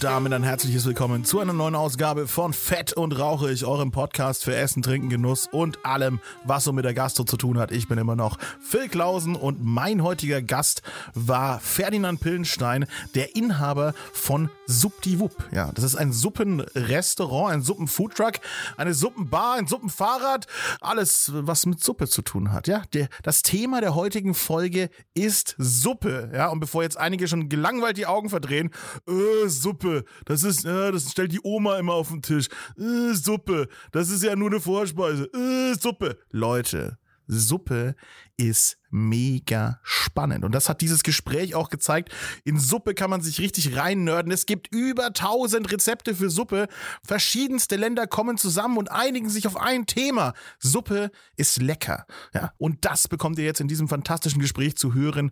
Damit ein herzliches Willkommen zu einer neuen Ausgabe von Fett und Rauchig, eurem Podcast für Essen, Trinken, Genuss und allem, was so mit der Gastro zu tun hat. Ich bin immer noch Phil Klausen und mein heutiger Gast war Ferdinand Pillenstein, der Inhaber von Subdiwupp. Ja, das ist ein Suppenrestaurant, ein Suppenfoodtruck, eine Suppenbar, ein Suppenfahrrad, alles, was mit Suppe zu tun hat. Ja, der, das Thema der heutigen Folge ist Suppe. Ja, und bevor jetzt einige schon gelangweilt die Augen verdrehen, äh, Suppe, das ist, äh, das stellt die Oma immer auf den Tisch. Äh, Suppe, das ist ja nur eine Vorspeise. Äh, Suppe. Leute, Suppe ist mega spannend. Und das hat dieses Gespräch auch gezeigt. In Suppe kann man sich richtig reinnörden. Es gibt über 1000 Rezepte für Suppe. Verschiedenste Länder kommen zusammen und einigen sich auf ein Thema. Suppe ist lecker. Ja, und das bekommt ihr jetzt in diesem fantastischen Gespräch zu hören.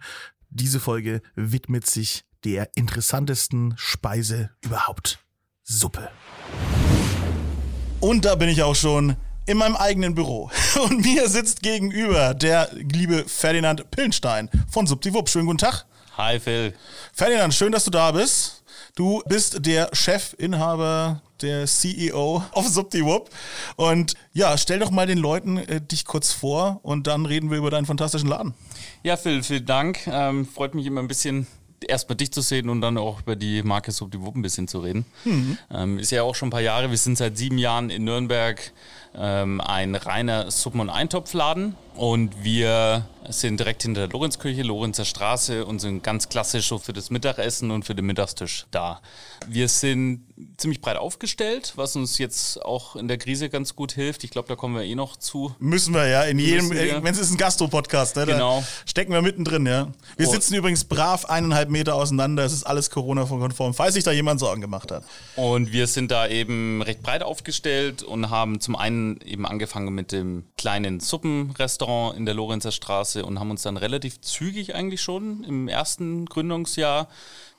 Diese Folge widmet sich der interessantesten Speise überhaupt. Suppe. Und da bin ich auch schon in meinem eigenen Büro. Und mir sitzt gegenüber der liebe Ferdinand Pillenstein von Subdiwupp. Schönen guten Tag. Hi Phil. Ferdinand, schön, dass du da bist. Du bist der Chefinhaber, der CEO auf Subdiwupp. Und ja, stell doch mal den Leuten äh, dich kurz vor und dann reden wir über deinen fantastischen Laden. Ja, Phil, vielen Dank. Ähm, freut mich immer ein bisschen erstmal dich zu sehen und dann auch über die Marke Subdiwupp ein bisschen zu reden. Mhm. Ähm, ist ja auch schon ein paar Jahre, wir sind seit sieben Jahren in Nürnberg ähm, ein reiner Suppen- und Eintopfladen und wir sind direkt hinter der Lorenzkirche, Lorenzer Straße und sind ganz klassisch so für das Mittagessen und für den Mittagstisch da. Wir sind ziemlich breit aufgestellt, was uns jetzt auch in der Krise ganz gut hilft. Ich glaube, da kommen wir eh noch zu. Müssen wir ja, in jedem, wenn es ist ein Gastro-Podcast, ne? Genau. stecken wir mittendrin, ja. Wir oh. sitzen übrigens brav eineinhalb Meter auseinander, es ist alles Corona-konform, falls sich da jemand Sorgen gemacht hat. Und wir sind da eben recht breit aufgestellt und haben zum einen eben angefangen mit dem kleinen Suppenrestaurant in der Lorenzer Straße und haben uns dann relativ zügig eigentlich schon im ersten Gründungsjahr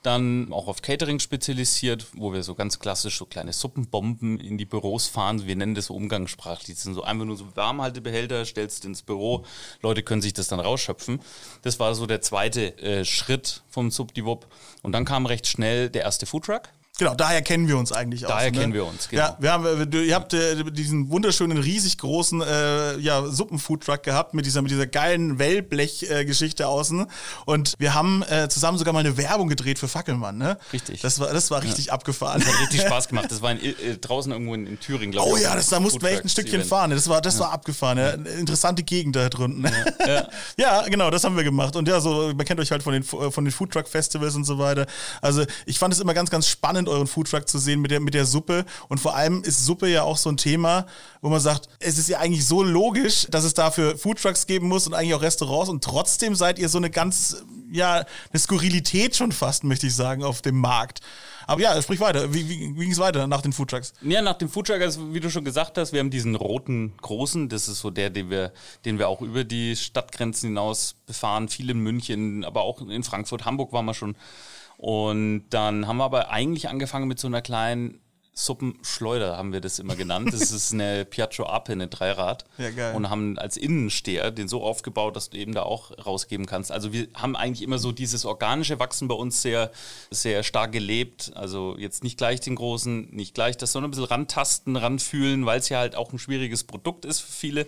dann auch auf Catering spezialisiert, wo wir so ganz klassisch so kleine Suppenbomben in die Büros fahren. Wir nennen das so umgangssprachlich. Das sind so einfach nur so Warmhaltebehälter, stellst ins Büro, Leute können sich das dann rausschöpfen. Das war so der zweite äh, Schritt vom Subdiwop. Und dann kam recht schnell der erste Foodtruck. Genau, daher kennen wir uns eigentlich auch. Daher ne? kennen wir uns, genau. Ja, wir haben, ihr habt äh, diesen wunderschönen, riesig großen äh, ja, Suppenfoodtruck gehabt mit dieser, mit dieser geilen Wellblech-Geschichte äh, außen. Und wir haben äh, zusammen sogar mal eine Werbung gedreht für Fackelmann, ne? Richtig. Das war, das war richtig ja. abgefahren. Das hat richtig Spaß gemacht. Das war in, äh, draußen irgendwo in, in Thüringen, glaube ich. Oh ja, das, da mussten wir echt ein Stückchen fahren. Das war, das ja. war abgefahren. Ja. Interessante Gegend da drunten. Ja. ja. genau, das haben wir gemacht. Und ja, so, man kennt euch halt von den, von den Foodtruck-Festivals und so weiter. Also ich fand es immer ganz, ganz spannend, euren Foodtruck zu sehen mit der, mit der Suppe. Und vor allem ist Suppe ja auch so ein Thema, wo man sagt, es ist ja eigentlich so logisch, dass es dafür Foodtrucks geben muss und eigentlich auch Restaurants. Und trotzdem seid ihr so eine ganz, ja, eine Skurrilität schon fast, möchte ich sagen, auf dem Markt. Aber ja, sprich weiter. Wie, wie, wie ging es weiter nach den Foodtrucks? Ja, nach dem Foodtruck, also wie du schon gesagt hast, wir haben diesen roten großen, das ist so der, den wir, den wir auch über die Stadtgrenzen hinaus befahren, viel in München, aber auch in Frankfurt, Hamburg waren wir schon. Und dann haben wir aber eigentlich angefangen mit so einer kleinen Suppenschleuder, haben wir das immer genannt. Das ist eine Piaggio Ape, eine Dreirad. Ja, geil. Und haben als Innensteher den so aufgebaut, dass du eben da auch rausgeben kannst. Also wir haben eigentlich immer so dieses organische Wachsen bei uns sehr, sehr stark gelebt. Also jetzt nicht gleich den großen, nicht gleich das, sondern ein bisschen rantasten, ranfühlen, weil es ja halt auch ein schwieriges Produkt ist für viele.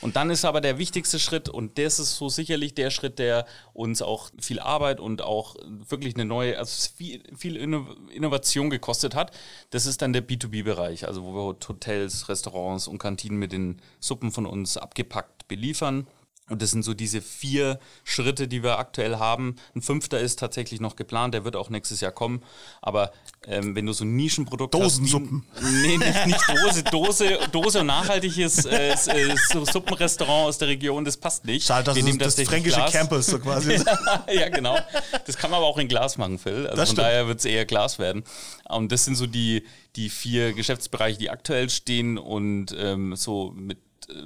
Und dann ist aber der wichtigste Schritt, und das ist so sicherlich der Schritt, der uns auch viel Arbeit und auch wirklich eine neue, also viel, viel Innovation gekostet hat. Das ist dann der B2B-Bereich, also wo wir Hotels, Restaurants und Kantinen mit den Suppen von uns abgepackt beliefern. Und das sind so diese vier Schritte, die wir aktuell haben. Ein fünfter ist tatsächlich noch geplant, der wird auch nächstes Jahr kommen. Aber ähm, wenn du so ein Nischenprodukt Dosensuppen. hast. Dosensuppen. Nee, nicht, nicht Dose. Dose, Dose und nachhaltiges äh, äh, so Suppenrestaurant aus der Region, das passt nicht. Schade, das ist das, das fränkische Glas. Campus so quasi. ja, genau. Das kann man aber auch in Glas machen, Phil. Also das von stimmt. daher wird es eher Glas werden. Und das sind so die, die vier Geschäftsbereiche, die aktuell stehen und ähm, so mit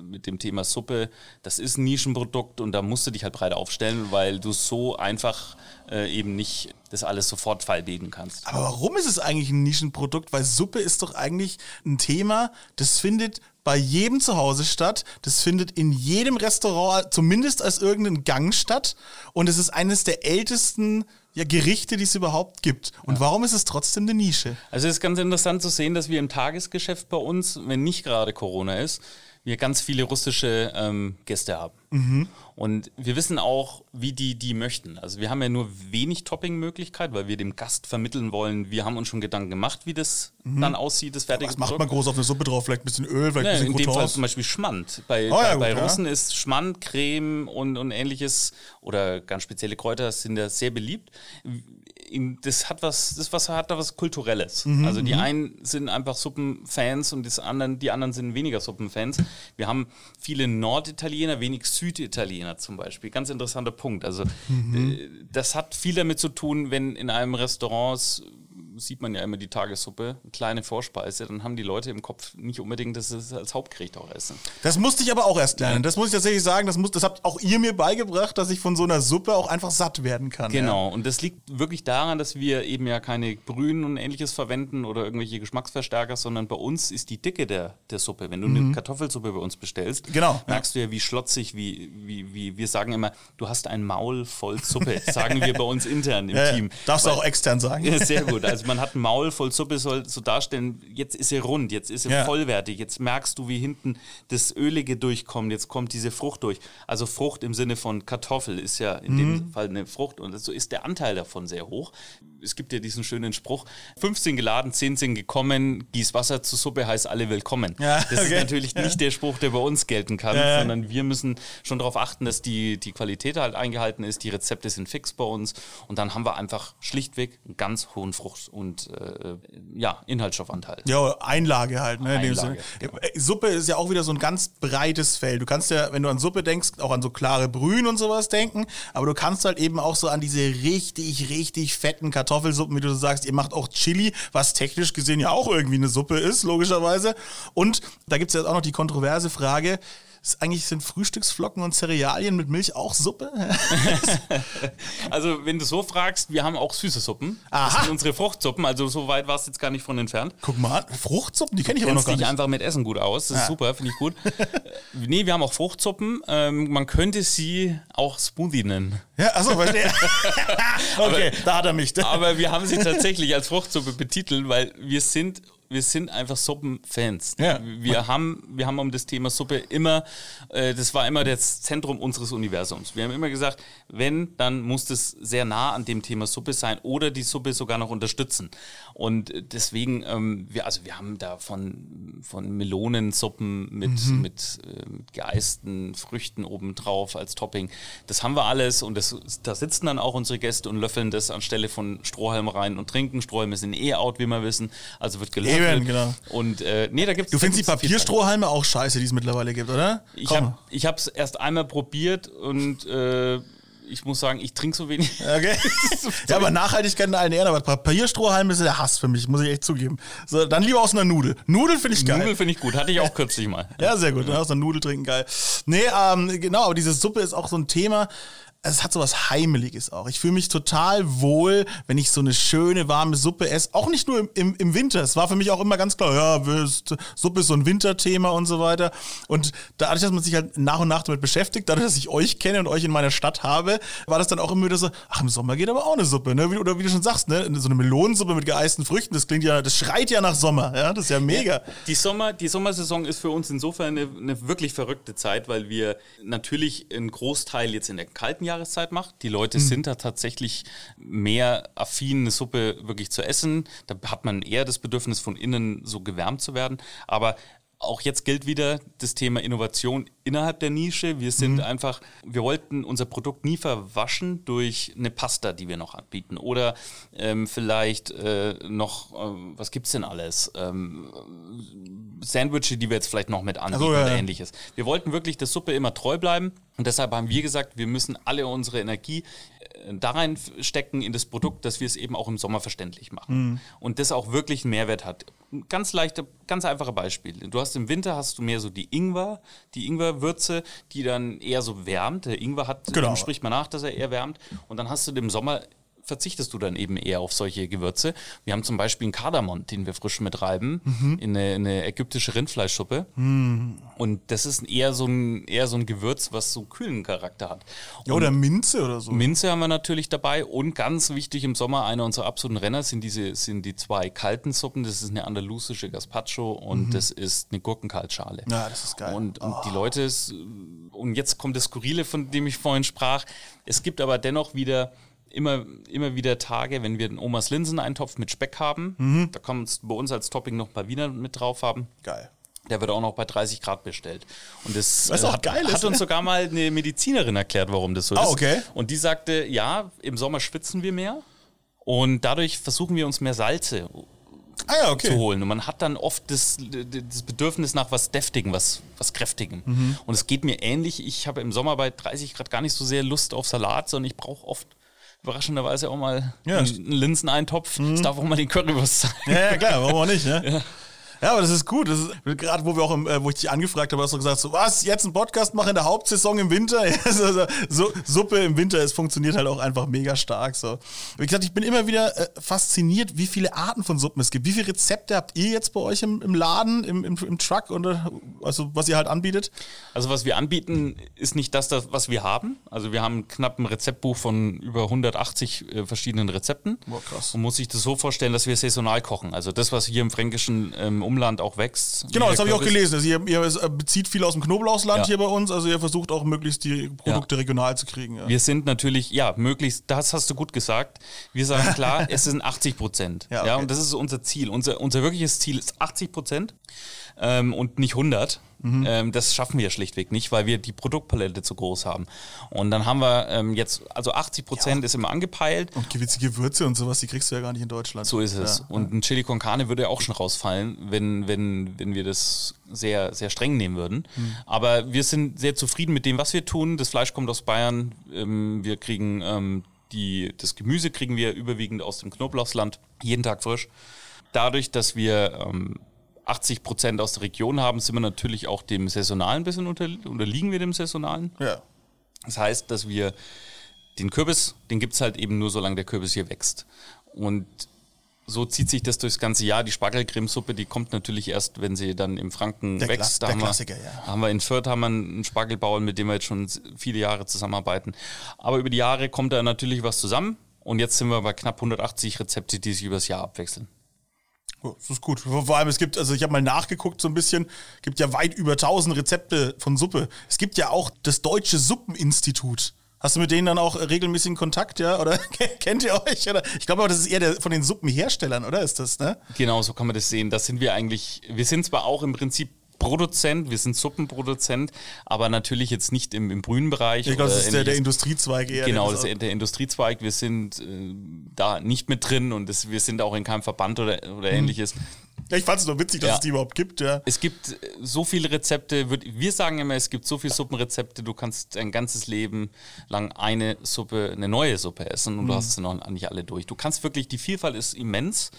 mit dem Thema Suppe, das ist ein Nischenprodukt und da musst du dich halt breit aufstellen, weil du so einfach äh, eben nicht das alles sofort fallbeten kannst. Aber warum ist es eigentlich ein Nischenprodukt? Weil Suppe ist doch eigentlich ein Thema, das findet bei jedem zu Hause statt. Das findet in jedem Restaurant zumindest als irgendein Gang statt. Und es ist eines der ältesten ja, Gerichte, die es überhaupt gibt. Und ja. warum ist es trotzdem eine Nische? Also es ist ganz interessant zu sehen, dass wir im Tagesgeschäft bei uns, wenn nicht gerade Corona ist, wir ganz viele russische ähm, Gäste haben. Mhm. Und wir wissen auch, wie die die möchten. Also wir haben ja nur wenig Topping-Möglichkeit, weil wir dem Gast vermitteln wollen, wir haben uns schon Gedanken gemacht, wie das mhm. dann aussieht, das fertige Was macht man groß auf eine Suppe drauf? Vielleicht ein bisschen Öl, vielleicht nee, ein bisschen In dem Fall zum Beispiel Schmand. Bei, oh, ja, bei, gut, Russen ja. ist Schmand, Creme und, und ähnliches oder ganz spezielle Kräuter sind da sehr beliebt das hat was, das was hat da was Kulturelles. Mhm, also die mhm. einen sind einfach Suppenfans und das anderen, die anderen sind weniger Suppenfans. Wir haben viele Norditaliener, wenig Süditaliener zum Beispiel. Ganz interessanter Punkt. Also mhm. Äh, das hat viel damit zu tun, wenn in einem Restaurant sieht man ja immer die Tagessuppe, kleine Vorspeise, dann haben die Leute im Kopf nicht unbedingt, dass sie es als Hauptgericht auch essen. Das musste ich aber auch erst lernen. Das muss ich tatsächlich sagen, das, muss, das habt auch ihr mir beigebracht, dass ich von so einer Suppe auch einfach satt werden kann. Genau, ja. und das liegt wirklich daran, dass wir eben ja keine Brühen und ähnliches verwenden oder irgendwelche Geschmacksverstärker, sondern bei uns ist die Dicke der, der Suppe. Wenn du mhm. eine Kartoffelsuppe bei uns bestellst, genau, merkst ja. du ja, wie schlotzig, wie, wie, wie wir sagen immer, du hast ein Maul voll Suppe, sagen wir bei uns intern im ja, Team. Darfst du auch extern sagen. Sehr gut. Also man hat ein Maul voll Suppe, soll so darstellen, jetzt ist sie rund, jetzt ist sie ja. vollwertig, jetzt merkst du, wie hinten das Ölige durchkommt, jetzt kommt diese Frucht durch. Also Frucht im Sinne von Kartoffel ist ja in mhm. dem Fall eine Frucht und so ist der Anteil davon sehr hoch. Es gibt ja diesen schönen Spruch, 15 geladen, 10 sind gekommen, gieß Wasser zur Suppe heißt alle willkommen. Ja, das okay. ist natürlich nicht der Spruch, der bei uns gelten kann, ja, sondern wir müssen schon darauf achten, dass die, die Qualität halt eingehalten ist, die Rezepte sind fix bei uns und dann haben wir einfach schlichtweg einen ganz hohen Frucht- und äh, ja, Inhaltsstoffanteil. Ja, Einlage halt. Ne, Einlage, genau. Suppe ist ja auch wieder so ein ganz breites Feld. Du kannst ja, wenn du an Suppe denkst, auch an so klare Brühen und sowas denken, aber du kannst halt eben auch so an diese richtig, richtig fetten Kartoffelsuppen, wie du sagst, ihr macht auch Chili, was technisch gesehen ja auch irgendwie eine Suppe ist, logischerweise. Und da gibt es jetzt auch noch die kontroverse Frage, eigentlich sind Frühstücksflocken und Cerealien mit Milch auch Suppe? also, wenn du so fragst, wir haben auch süße Suppen. Aha. Das sind unsere Fruchtsuppen, also so weit war es jetzt gar nicht von entfernt. Guck mal an, Fruchtsuppen, die kenne ich aber noch gar nicht. einfach mit Essen gut aus, das ja. ist super, finde ich gut. nee, wir haben auch Fruchtsuppen. Ähm, man könnte sie auch Smoothie nennen. Ja, achso, verstehe. okay, aber, da hat er mich. aber wir haben sie tatsächlich als Fruchtsuppe betitelt, weil wir sind wir sind einfach Suppenfans. Ja. Wir, haben, wir haben um das Thema Suppe immer, äh, das war immer das Zentrum unseres Universums. Wir haben immer gesagt, wenn, dann muss das sehr nah an dem Thema Suppe sein oder die Suppe sogar noch unterstützen. Und deswegen, ähm, wir, also wir haben da von, von Melonensuppen mit, mhm. mit, äh, geeisten Früchten obendrauf als Topping. Das haben wir alles und das, da sitzen dann auch unsere Gäste und löffeln das anstelle von Strohhalm rein und trinken. Strohhalme sind eh out, wie wir wissen. Also wird gelöffelt Eben, genau. Und äh, nee, da gibt's. Du findest die Papierstrohhalme auch scheiße, die es mittlerweile gibt, oder? Ich habe es erst einmal probiert und äh, ich muss sagen, ich trinke so wenig. Okay. ja, aber Nachhaltigkeit in allen Ehren, aber Papierstrohhalme ist der Hass für mich, muss ich echt zugeben. So, dann lieber aus einer Nudel. Nudel finde ich geil. Nudel finde ich gut, hatte ich auch kürzlich mal. ja, sehr gut. Ja. Aus einer Nudel trinken, geil. Nee, ähm, genau, aber diese Suppe ist auch so ein Thema es hat so was Heimeliges auch. Ich fühle mich total wohl, wenn ich so eine schöne warme Suppe esse. Auch nicht nur im, im, im Winter. Es war für mich auch immer ganz klar, ja, Suppe ist so ein Winterthema und so weiter. Und dadurch, dass man sich halt nach und nach damit beschäftigt, dadurch, dass ich euch kenne und euch in meiner Stadt habe, war das dann auch immer wieder so, ach, im Sommer geht aber auch eine Suppe, ne? Oder wie du schon sagst, ne? So eine Melonensuppe mit geeisten Früchten, das klingt ja, das schreit ja nach Sommer, ja? Das ist ja mega. Die, Sommer, die Sommersaison ist für uns insofern eine, eine wirklich verrückte Zeit, weil wir natürlich einen Großteil jetzt in der kalten Jahr Jahreszeit macht. Die Leute mhm. sind da tatsächlich mehr affin, eine Suppe wirklich zu essen. Da hat man eher das Bedürfnis, von innen so gewärmt zu werden. Aber auch jetzt gilt wieder das Thema Innovation innerhalb der Nische. Wir sind mhm. einfach, wir wollten unser Produkt nie verwaschen durch eine Pasta, die wir noch anbieten. Oder ähm, vielleicht äh, noch, äh, was gibt es denn alles? Ähm, Sandwiches, die wir jetzt vielleicht noch mit anbieten so, ja, oder ähnliches. Wir wollten wirklich der Suppe immer treu bleiben. Und deshalb haben wir gesagt, wir müssen alle unsere Energie da reinstecken in das Produkt, dass wir es eben auch im Sommer verständlich machen. Mhm. Und das auch wirklich einen Mehrwert hat. Ganz leichte, ganz einfache Beispiel. Du hast im Winter hast du mehr so die Ingwer, die Ingwerwürze, die dann eher so wärmt. Der Ingwer hat, Genau. dem spricht man nach, dass er eher wärmt. Und dann hast du im Sommer verzichtest du dann eben eher auf solche Gewürze. Wir haben zum Beispiel einen Kardamom, den wir frisch mit reiben, Mhm. in, eine, in eine ägyptische Rindfleischsuppe. Und das ist eher so, ein, eher so ein Gewürz, was so kühlen Charakter hat. Ja, oder Minze oder so. Minze haben wir natürlich dabei und ganz wichtig im Sommer, einer unserer absoluten Renner sind diese sind die zwei kalten Suppen. Das ist eine andalusische Gazpacho und das ist eine Gurkenkaltschale. Mhm. Ja, das ist geil. Oh. Und, und die Leute, und jetzt kommt das Skurrile, von dem ich vorhin sprach. Es gibt aber dennoch wieder immer, immer wieder Tage, wenn wir den Omas Linseneintopf mit Speck haben. Mhm. Da man bei uns als Topping noch ein paar Wiener mit drauf haben. geil. Der wird auch noch bei 30 Grad bestellt. Und das Was äh, auch hat, geil ist, hat uns sogar mal eine Medizinerin erklärt, warum das so Ah, ist. okay. Und die sagte, ja, im Sommer schwitzen wir mehr und dadurch versuchen wir uns mehr Salze Ah ja, okay. zu holen. Und man hat dann oft das, das Bedürfnis nach was Deftigen, was, was Kräftigem. Mhm. Und es geht mir ähnlich. Ich habe im Sommer bei 30 Grad gar nicht so sehr Lust auf Salat, sondern ich brauche oft überraschenderweise auch mal Ja. Mhm. einen Linseneintopf. Es darf auch mal den Currywurst sein. Ja, ja, klar, warum auch nicht, ne? Ja. Aber das ist gut. Das ist, gerade wo wir auch, im, äh, wo ich dich angefragt habe, hast du gesagt, so, was, jetzt einen Podcast machen in der Hauptsaison im Winter? Ja, so, Suppe im Winter, es funktioniert halt auch einfach mega stark. So. Wie gesagt, ich bin immer wieder äh, fasziniert, wie viele Arten von Suppen es gibt. Wie viele Rezepte habt ihr jetzt bei euch im, im Laden, im, im, im Truck, oder, also was ihr halt anbietet? Also was wir anbieten, ist nicht das, das, was wir haben. Also wir haben knapp ein Rezeptbuch von über 180 äh, verschiedenen Rezepten. Boah, krass. Und muss sich das so vorstellen, dass wir saisonal kochen. Also das, was hier im fränkischen ähm, Umland auch wächst. Genau, das habe ich auch gelesen. Also ihr, ihr bezieht viel aus dem Knoblauchsland Ja. hier bei uns, also ihr versucht auch möglichst die Produkte regional zu kriegen. Ja. Wir sind natürlich, ja, möglichst, das hast du gut gesagt. Wir sagen klar, es sind 80 Prozent. Ja, Ja, okay. und das ist unser Ziel. Unser, unser wirkliches Ziel ist 80 Prozent ähm, und nicht 100. Mhm. Ähm, das schaffen wir schlichtweg nicht, weil wir die Produktpalette zu groß haben. Und dann haben wir ähm, jetzt, also 80 Prozent ist immer angepeilt. Und gewisse Gewürze und sowas, die kriegst du ja gar nicht in Deutschland. So ist es. Ja. Und ein Chili con Carne würde ja auch schon rausfallen, wenn, wenn, wenn wir das sehr, sehr streng nehmen würden. Hm. Aber wir sind sehr zufrieden mit dem, was wir tun. Das Fleisch kommt aus Bayern. Ähm, wir kriegen ähm, die, das Gemüse kriegen wir überwiegend aus dem Knoblauchsland, jeden Tag frisch. Dadurch, dass wir ähm, 80 Prozent aus der Region haben, sind wir natürlich auch dem Saisonalen ein bisschen unter, unterliegen wir dem Saisonalen. Ja. Das heißt, dass wir den Kürbis, den gibt es halt eben nur, solange der Kürbis hier wächst. Und so zieht sich das durchs ganze Jahr. Die Spargelcremesuppe, die kommt natürlich erst, wenn sie dann im Franken Der wächst. Da der haben wir, Klassiker, ja. haben wir in Fürth haben wir einen Spargelbauern, mit dem wir jetzt schon viele Jahre zusammenarbeiten. Aber über die Jahre kommt da natürlich was zusammen. Und jetzt sind wir bei knapp 180 Rezepte, die sich übers Jahr abwechseln. Das ist gut. Vor allem, es gibt, also ich habe mal nachgeguckt so ein bisschen, gibt ja weit über 1000 Rezepte von Suppe. Es gibt ja auch das Deutsche Suppeninstitut. Hast du mit denen dann auch regelmäßigen Kontakt, ja? Oder kennt ihr euch? Oder? Ich glaube aber, das ist eher der, von den Suppenherstellern, oder ist das, ne? Genau, so kann man das sehen. Das sind wir eigentlich, wir sind zwar auch im Prinzip Produzent, wir sind Suppenproduzent, aber natürlich jetzt nicht im, im Brühenbereich. Ich glaube, das ist der, der. Industriezweig eher. Genau, das ist der Industriezweig. Wir sind äh, da nicht mit drin und das, wir sind auch in keinem Verband oder, oder Hm. ähnliches. Ja, ich fand es nur witzig, dass Ja. es die überhaupt gibt, ja. Es gibt äh, so viele Rezepte, wir sagen immer, es gibt so viele Suppenrezepte, du kannst dein ganzes Leben lang eine Suppe, eine neue Suppe essen und du hast sie noch nicht alle durch. Du kannst wirklich, die Vielfalt ist immens.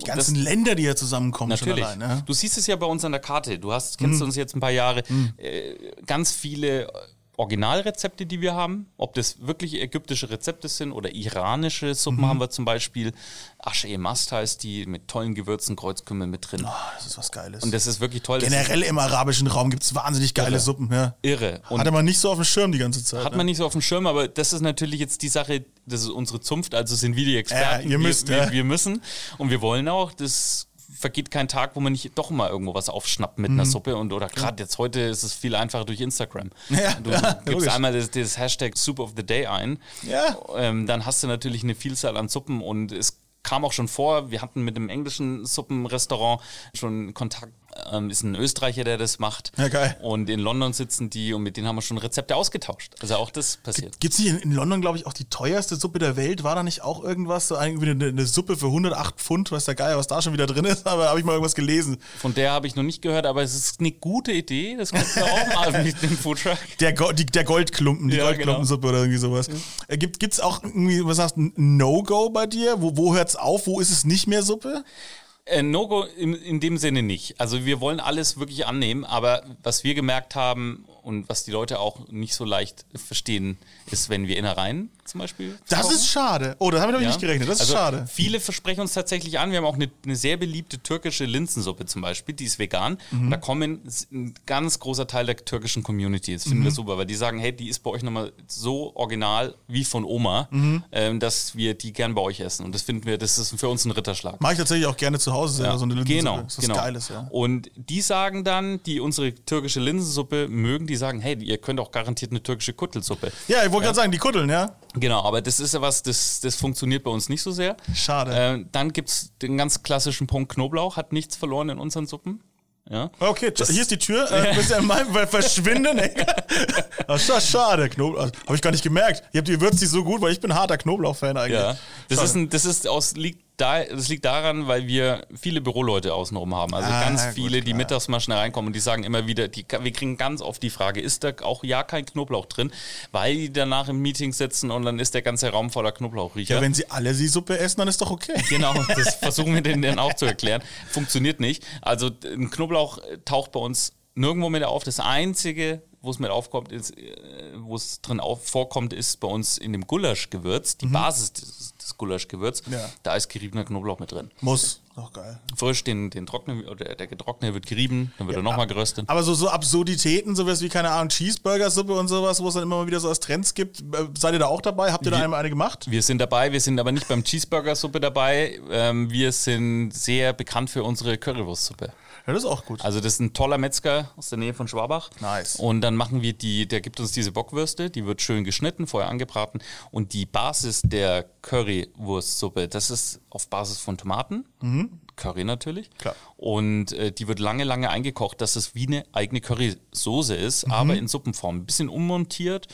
Die ganzen Länder, die hier zusammenkommen, Natürlich. schon allein. Ja? Du siehst es ja bei uns an der Karte. Du hast, kennst Mhm. uns jetzt ein paar Jahre. Äh, ganz viele Originalrezepte, die wir haben. Ob das wirklich ägyptische Rezepte sind oder iranische Suppen Mhm. haben wir zum Beispiel. Asche e Mast heißt die, mit tollen Gewürzen, Kreuzkümmel mit drin. Ah, das ist was Geiles. Und das ist wirklich toll. Generell im arabischen Raum gibt es wahnsinnig geile Irre. Suppen, ja. irre. Und Hatte man nicht so auf dem Schirm die ganze Zeit. hat ne? man nicht so auf dem Schirm, aber das ist natürlich jetzt die Sache, das ist unsere Zunft, also sind wir die Experten. Ja, ihr müsst, wir, ja. wir, wir müssen und wir wollen auch, das vergeht kein Tag, wo man nicht doch mal irgendwo was aufschnappt mit Mhm. einer Suppe und oder gerade jetzt heute ist es viel einfacher durch Instagram. Ja, du ja, gibst logisch. einmal das, das Hashtag Soup of the Day ein, Ja. ähm, dann hast du natürlich eine Vielzahl an Suppen und es kam auch schon vor, wir hatten mit einem englischen Suppenrestaurant schon Kontakt, ähm, ist ein Österreicher, der das macht. Ja, geil. Und in London sitzen die und mit denen haben wir schon Rezepte ausgetauscht. Also auch das passiert. Gibt es nicht in, in London, glaube ich, auch die teuerste Suppe der Welt? War da nicht auch irgendwas? So irgendwie eine, eine Suppe für 108 Pfund, weiß der Geier, was da schon wieder drin ist, aber habe ich mal irgendwas gelesen. Von der habe ich noch nicht gehört, aber es ist eine gute Idee. Das kannst du auch mal mit dem Foodtruck. Der, Go die, der Goldklumpen, die Ja, Goldklumpensuppe oder irgendwie sowas. Äh, Gibt es auch irgendwie, was sagst du, ein No-Go bei dir? Wo, wo hört es auf? Wo ist es nicht mehr Suppe? Äh, No-Go in, in dem Sinne nicht. Also wir wollen alles wirklich annehmen, aber was wir gemerkt haben und was die Leute auch nicht so leicht verstehen, ist, wenn wir Innereien zum Beispiel. Das kochen. ist schade. Oh, das habe ich Ja. nicht gerechnet. Das ist also schade. Viele versprechen uns tatsächlich an. Wir haben auch eine, eine sehr beliebte türkische Linsensuppe zum Beispiel, die ist vegan. Mhm. Und da kommen ein ganz großer Teil der türkischen Community. Das finden wir Mhm. super, weil die sagen, hey, die ist bei euch nochmal so original wie von Oma, Mhm. ähm, dass wir die gern bei euch essen. Und das finden wir, das ist für uns ein Ritterschlag. Mache ich tatsächlich auch gerne zu Hause selber, so eine Linsensuppe. Genau, Das ist was genau. Geiles, ja. Und die sagen dann, die unsere türkische Linsensuppe mögen, die sagen, hey, ihr könnt auch garantiert eine türkische Kuttelsuppe. Ja, ich wollte gerade sagen, die Kuddeln, ja. Genau, aber das ist ja was, das, das funktioniert bei uns nicht so sehr. Schade. Äh, dann gibt es den ganz klassischen Punkt Knoblauch, hat nichts verloren in unseren Suppen. Ja. Okay, hier ist die Tür. Äh, bist du in meinem verschwinden? ey. Das ist schade. Knoblauch. Habe ich gar nicht gemerkt. Ihr habt die würzt nicht so gut, weil ich bin harter Knoblauch-Fan eigentlich. Ja, das Schade. ist, ein, das ist aus, liegt, da, das liegt daran, weil wir viele Büroleute außenrum haben. Also Ah, ganz na gut, viele, die mittags mal schnell reinkommen und die sagen immer wieder, die, wir kriegen ganz oft die Frage, ist da auch ja kein Knoblauch drin? Weil die danach im Meeting sitzen und dann ist der ganze Raum voller Knoblauchriecher. Ja, wenn sie alle die Suppe essen, dann ist doch okay. Genau, das versuchen wir denen dann auch zu erklären. Funktioniert nicht. Also ein Knoblauch äh, taucht bei uns nirgendwo mit auf. Das Einzige, wo es mit aufkommt, ist, äh, wo es drin auf, vorkommt, ist bei uns in dem Gulaschgewürz, die Basis des, des Gulaschgewürz. Ja. Da ist geriebener Knoblauch mit drin. Muss. Doch geil. Frisch, den, den trocknen, oder der getrocknete wird gerieben, dann wird er nochmal geröstet. Aber so, so Absurditäten, sowas wie, keine Ahnung, Cheeseburger-Suppe und sowas, wo es dann immer mal wieder so als Trends gibt. Äh, Seid ihr da auch dabei? Habt ihr da Wir- einmal eine gemacht? Wir sind dabei, wir sind aber nicht beim Cheeseburger-Suppe dabei. Ähm, wir sind sehr bekannt für unsere Currywurstsuppe. Ja, das ist auch gut. Also das ist ein toller Metzger aus der Nähe von Schwabach. Nice. Und dann machen wir die, der gibt uns diese Bockwürste, die wird schön geschnitten, vorher angebraten. Und die Basis der Currywurstsuppe, das ist auf Basis von Tomaten, Curry natürlich. Mhm. Klar. Und äh, die wird lange, lange eingekocht, dass es wie eine eigene Currysoße ist, Mhm. aber in Suppenform. Ein bisschen ummontiert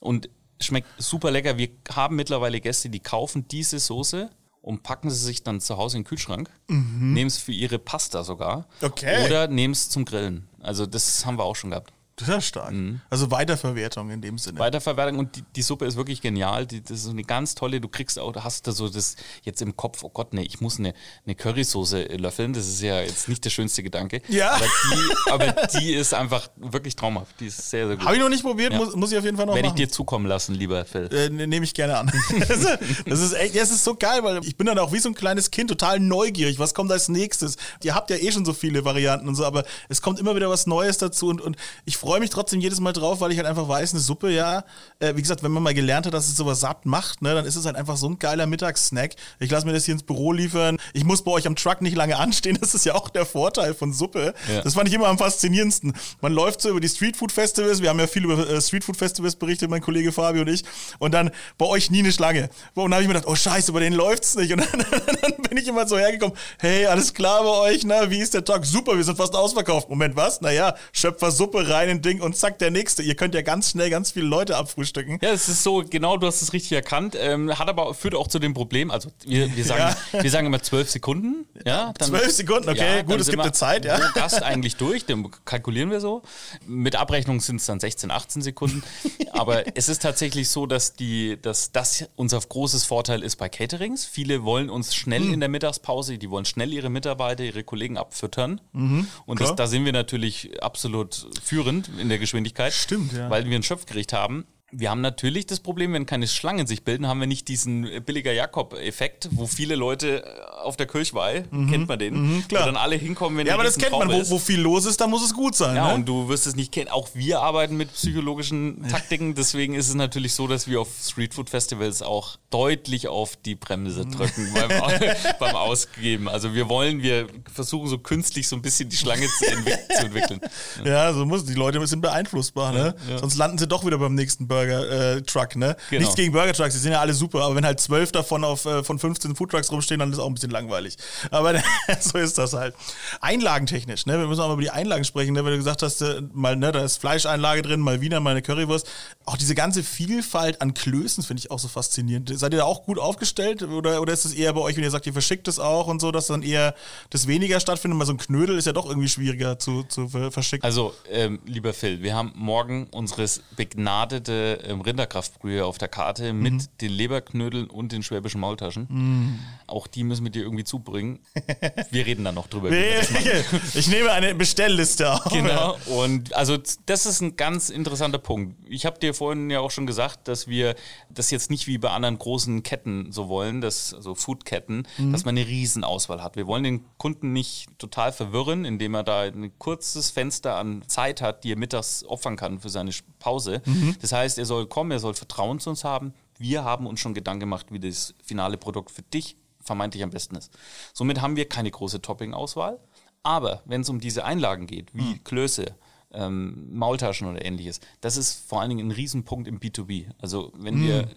und schmeckt super lecker. Wir haben mittlerweile Gäste, die kaufen diese Soße und packen sie sich dann zu Hause in den Kühlschrank, nehmen es für ihre Pasta sogar Mhm. Okay. oder nehmen es zum Grillen. Also das haben wir auch schon gehabt. Das ist ja stark. Also Weiterverwertung in dem Sinne. Weiterverwertung und die, die Suppe ist wirklich genial. Die, das ist eine ganz tolle, du kriegst auch, hast da so das jetzt im Kopf, oh Gott, nee, ich muss eine, eine Currysoße löffeln. Das ist ja jetzt nicht der schönste Gedanke. Ja. Aber die, aber die ist einfach wirklich traumhaft. Die ist sehr, sehr gut. Habe ich noch nicht probiert, Ja. muss, muss ich auf jeden Fall noch Werde ich machen. dir zukommen lassen, lieber Phil. Äh, ne- Nehme ich gerne an. das, ist, das ist echt, das ist so geil, weil ich bin dann auch wie so ein kleines Kind total neugierig. Was kommt als nächstes? Ihr habt ja eh schon so viele Varianten und so, aber es kommt immer wieder was Neues dazu und, und ich freue mich trotzdem jedes Mal drauf, weil ich halt einfach weiß, eine Suppe, ja, äh, wie gesagt, wenn man mal gelernt hat, dass es sowas satt macht, ne, dann ist es halt einfach so ein geiler Mittagssnack. Ich lasse mir das hier ins Büro liefern. Ich muss bei euch am Truck nicht lange anstehen. Das ist ja auch der Vorteil von Suppe. Ja. Das fand ich immer am faszinierendsten. Man läuft so über die Streetfood-Festivals. Wir haben ja viel über äh, Streetfood-Festivals berichtet, mein Kollege Fabio und ich. Und dann bei euch nie eine Schlange. Und dann habe ich mir gedacht, oh scheiße, bei denen läuft's nicht. Und dann, dann bin ich immer so hergekommen, hey, alles klar bei euch, na, wie ist der Tag? Super, wir sind fast ausverkauft. Moment, was? Naja, Schöpfer Suppe rein in Ding und zack, der nächste. Ihr könnt ja ganz schnell ganz viele Leute abfrühstücken. Ja, es ist so, genau, du hast es richtig erkannt. Ähm, hat aber führt auch zu dem Problem, also wir, wir, sagen, wir sagen immer zwölf Sekunden. Ja, dann, Zwölf Sekunden, okay, gut, dann es gibt eine Zeit, ja. Gast eigentlich durch, den kalkulieren wir so. Mit Abrechnung sind es dann 16, 18 Sekunden. Aber es ist tatsächlich so, dass, die, dass das unser großes Vorteil ist bei Caterings. Viele wollen uns schnell Hm. in der Mittagspause, die wollen schnell ihre Mitarbeiter, ihre Kollegen abfüttern. Und das, Mhm. da sind wir natürlich absolut führend in der Geschwindigkeit. Stimmt, ja. Weil wir ein Schöpfgericht haben. Wir haben natürlich das Problem, wenn keine Schlangen sich bilden, haben wir nicht diesen äh, billiger Jakob-Effekt, wo viele Leute äh, auf der Kirchweih, kennt man den, klar. wo dann alle hinkommen, wenn Ja, aber das kennt man. Riesentraube Wo, wo viel los ist, da muss es gut sein. Ja, ne? und du wirst es nicht kennen. Auch wir arbeiten mit psychologischen Taktiken. Deswegen ist es natürlich so, dass wir auf Streetfood-Festivals auch deutlich auf die Bremse drücken beim, beim Ausgeben. Also wir wollen, wir versuchen so künstlich so ein bisschen die Schlange zu, entwick zu entwickeln. Ja, so muss die Leute sind beeinflussbar, ne? Sonst landen sie doch wieder beim nächsten Burger äh, Truck, ne? Genau. Nichts gegen Burger Trucks, die sind ja alle super, aber wenn halt zwölf davon auf äh, von 15 Food Trucks rumstehen, dann ist auch ein bisschen langweilig. Aber so ist das halt. Einlagentechnisch, ne? Wir müssen auch mal über die Einlagen sprechen, ne? Wenn du gesagt hast, äh, mal, ne, da ist Fleischeinlage drin, mal wieder mal eine Currywurst. auch diese ganze Vielfalt an Klößen finde ich auch so faszinierend. Seid ihr da auch gut aufgestellt oder, oder ist es eher bei euch, wenn ihr sagt, ihr verschickt es auch und so, dass dann eher das weniger stattfindet? Weil so ein Knödel ist ja doch irgendwie schwieriger zu, zu verschicken. Also, ähm, lieber Phil, wir haben morgen unseres begnadete ähm, Rinderkraftbrühe auf der Karte mit Mhm. den Leberknödeln und den schwäbischen Maultaschen. Auch die müssen wir dir irgendwie zubringen. Wir reden dann noch drüber. ich nehme eine Bestellliste auf. Genau. Und also das ist ein ganz interessanter Punkt. Ich habe dir vorhin ja auch schon gesagt, dass wir das jetzt nicht wie bei anderen großen Ketten so wollen, dass, also Foodketten, dass man eine Riesenauswahl hat. Wir wollen den Kunden nicht total verwirren, indem er da ein kurzes Fenster an Zeit hat, die er mittags opfern kann für seine Pause. Das heißt, er soll kommen, er soll Vertrauen zu uns haben. Wir haben uns schon Gedanken gemacht, wie das finale Produkt für dich vermeintlich am besten ist. Somit haben wir keine große Topping-Auswahl. Aber wenn es um diese Einlagen geht, wie Klöße, ähm, Maultaschen oder ähnliches, das ist vor allen Dingen ein Riesenpunkt im B2B. Also wenn wir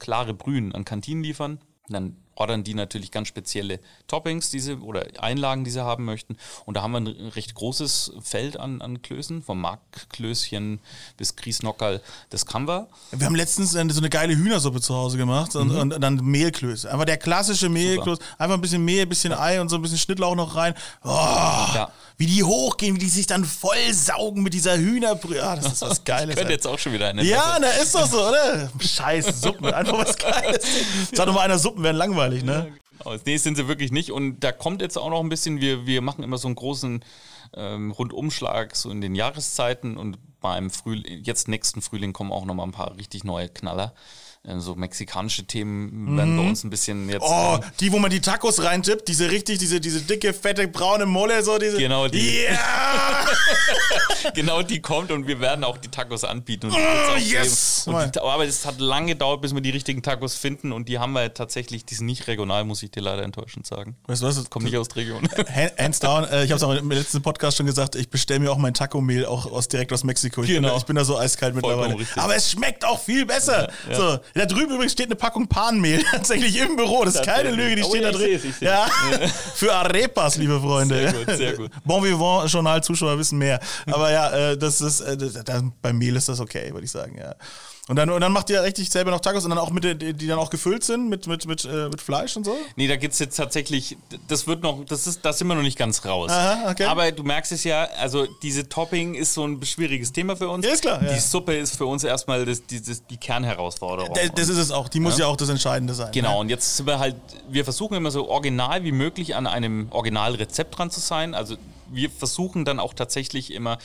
klare Brühen an Kantinen liefern, dann ordern die natürlich ganz spezielle Toppings diese oder Einlagen, die sie haben möchten. Und da haben wir ein recht großes Feld an, an Klößen, vom Markklößchen bis Griesnockerl, das kann wir. Wir haben letztens so eine geile Hühnersuppe zu Hause gemacht und, und dann Mehlklöße. Einfach der klassische Mehlklöße. Einfach ein bisschen Mehl, ein bisschen Ei und so ein bisschen Schnittlauch noch rein. Oh, Ja. Wie die hochgehen, wie die sich dann vollsaugen mit dieser Hühnerbrühe. Ah, das ist was Geiles. Könnte ey. jetzt auch schon wieder eine. Ja, na ist doch so, oder? Scheiß Suppen, einfach was Geiles. Sag doch mal einer, Suppen wären langweilig, ne? Genau. Nee, sind sie wirklich nicht. Und da kommt jetzt auch noch ein bisschen, wir, wir machen immer so einen großen ähm, Rundumschlag so in den Jahreszeiten und beim Frühling, jetzt nächsten Frühling kommen auch noch mal ein paar richtig neue Knaller. Äh, So mexikanische Themen werden bei uns ein bisschen jetzt. Oh, äh, die, wo man die Tacos reintippt, diese richtig, diese, diese dicke, fette, braune Molle, so diese. Genau die. Ja! genau die kommt und wir werden auch die Tacos anbieten. Und Oh, yes! Und die, aber es hat lange gedauert, bis wir die richtigen Tacos finden und die haben wir tatsächlich, die sind nicht regional, muss ich dir leider enttäuschend sagen. Weißt du was? Kommt nicht aus der Region. Hand- Hands down, äh, ich habe es auch im letzten Podcast schon gesagt, ich bestelle mir auch mein Taco-Mehl auch aus, direkt aus Mexiko. Ich, bin, Genau. da, ich bin da so eiskalt Vollkommen mittlerweile. richtig. Aber es schmeckt auch viel besser. So, da drüben übrigens steht eine Packung Panmehl tatsächlich im Büro. Das ist keine. Lüge, die Oh steht ja, da ich drin. seh's, ich seh's. Ja, für Arepas, liebe Freunde. Sehr gut, sehr gut. Bon Vivant Journal-Zuschauer wissen mehr. Aber ja, äh, das ist, äh, das, das, beim Mehl ist das okay, würde ich sagen, ja. Und dann, und dann macht ihr richtig selber noch Tacos und dann auch mit, die, dann auch gefüllt sind mit, mit, mit, äh, mit Fleisch und so? Nee, da gibt's jetzt tatsächlich, das wird noch, das ist, da sind wir noch nicht ganz raus. Aha, okay. Aber du merkst es ja, also diese Topping ist so ein schwieriges Thema für uns. Ja, ist klar, ja. Die Suppe ist für uns erstmal das, die, das, die Kernherausforderung. Das, das ist es auch. Die muss ja, auch das Entscheidende sein. Genau, Ne? und jetzt sind wir halt, wir versuchen immer so original wie möglich an einem Originalrezept dran zu sein. Also wir versuchen dann auch tatsächlich immer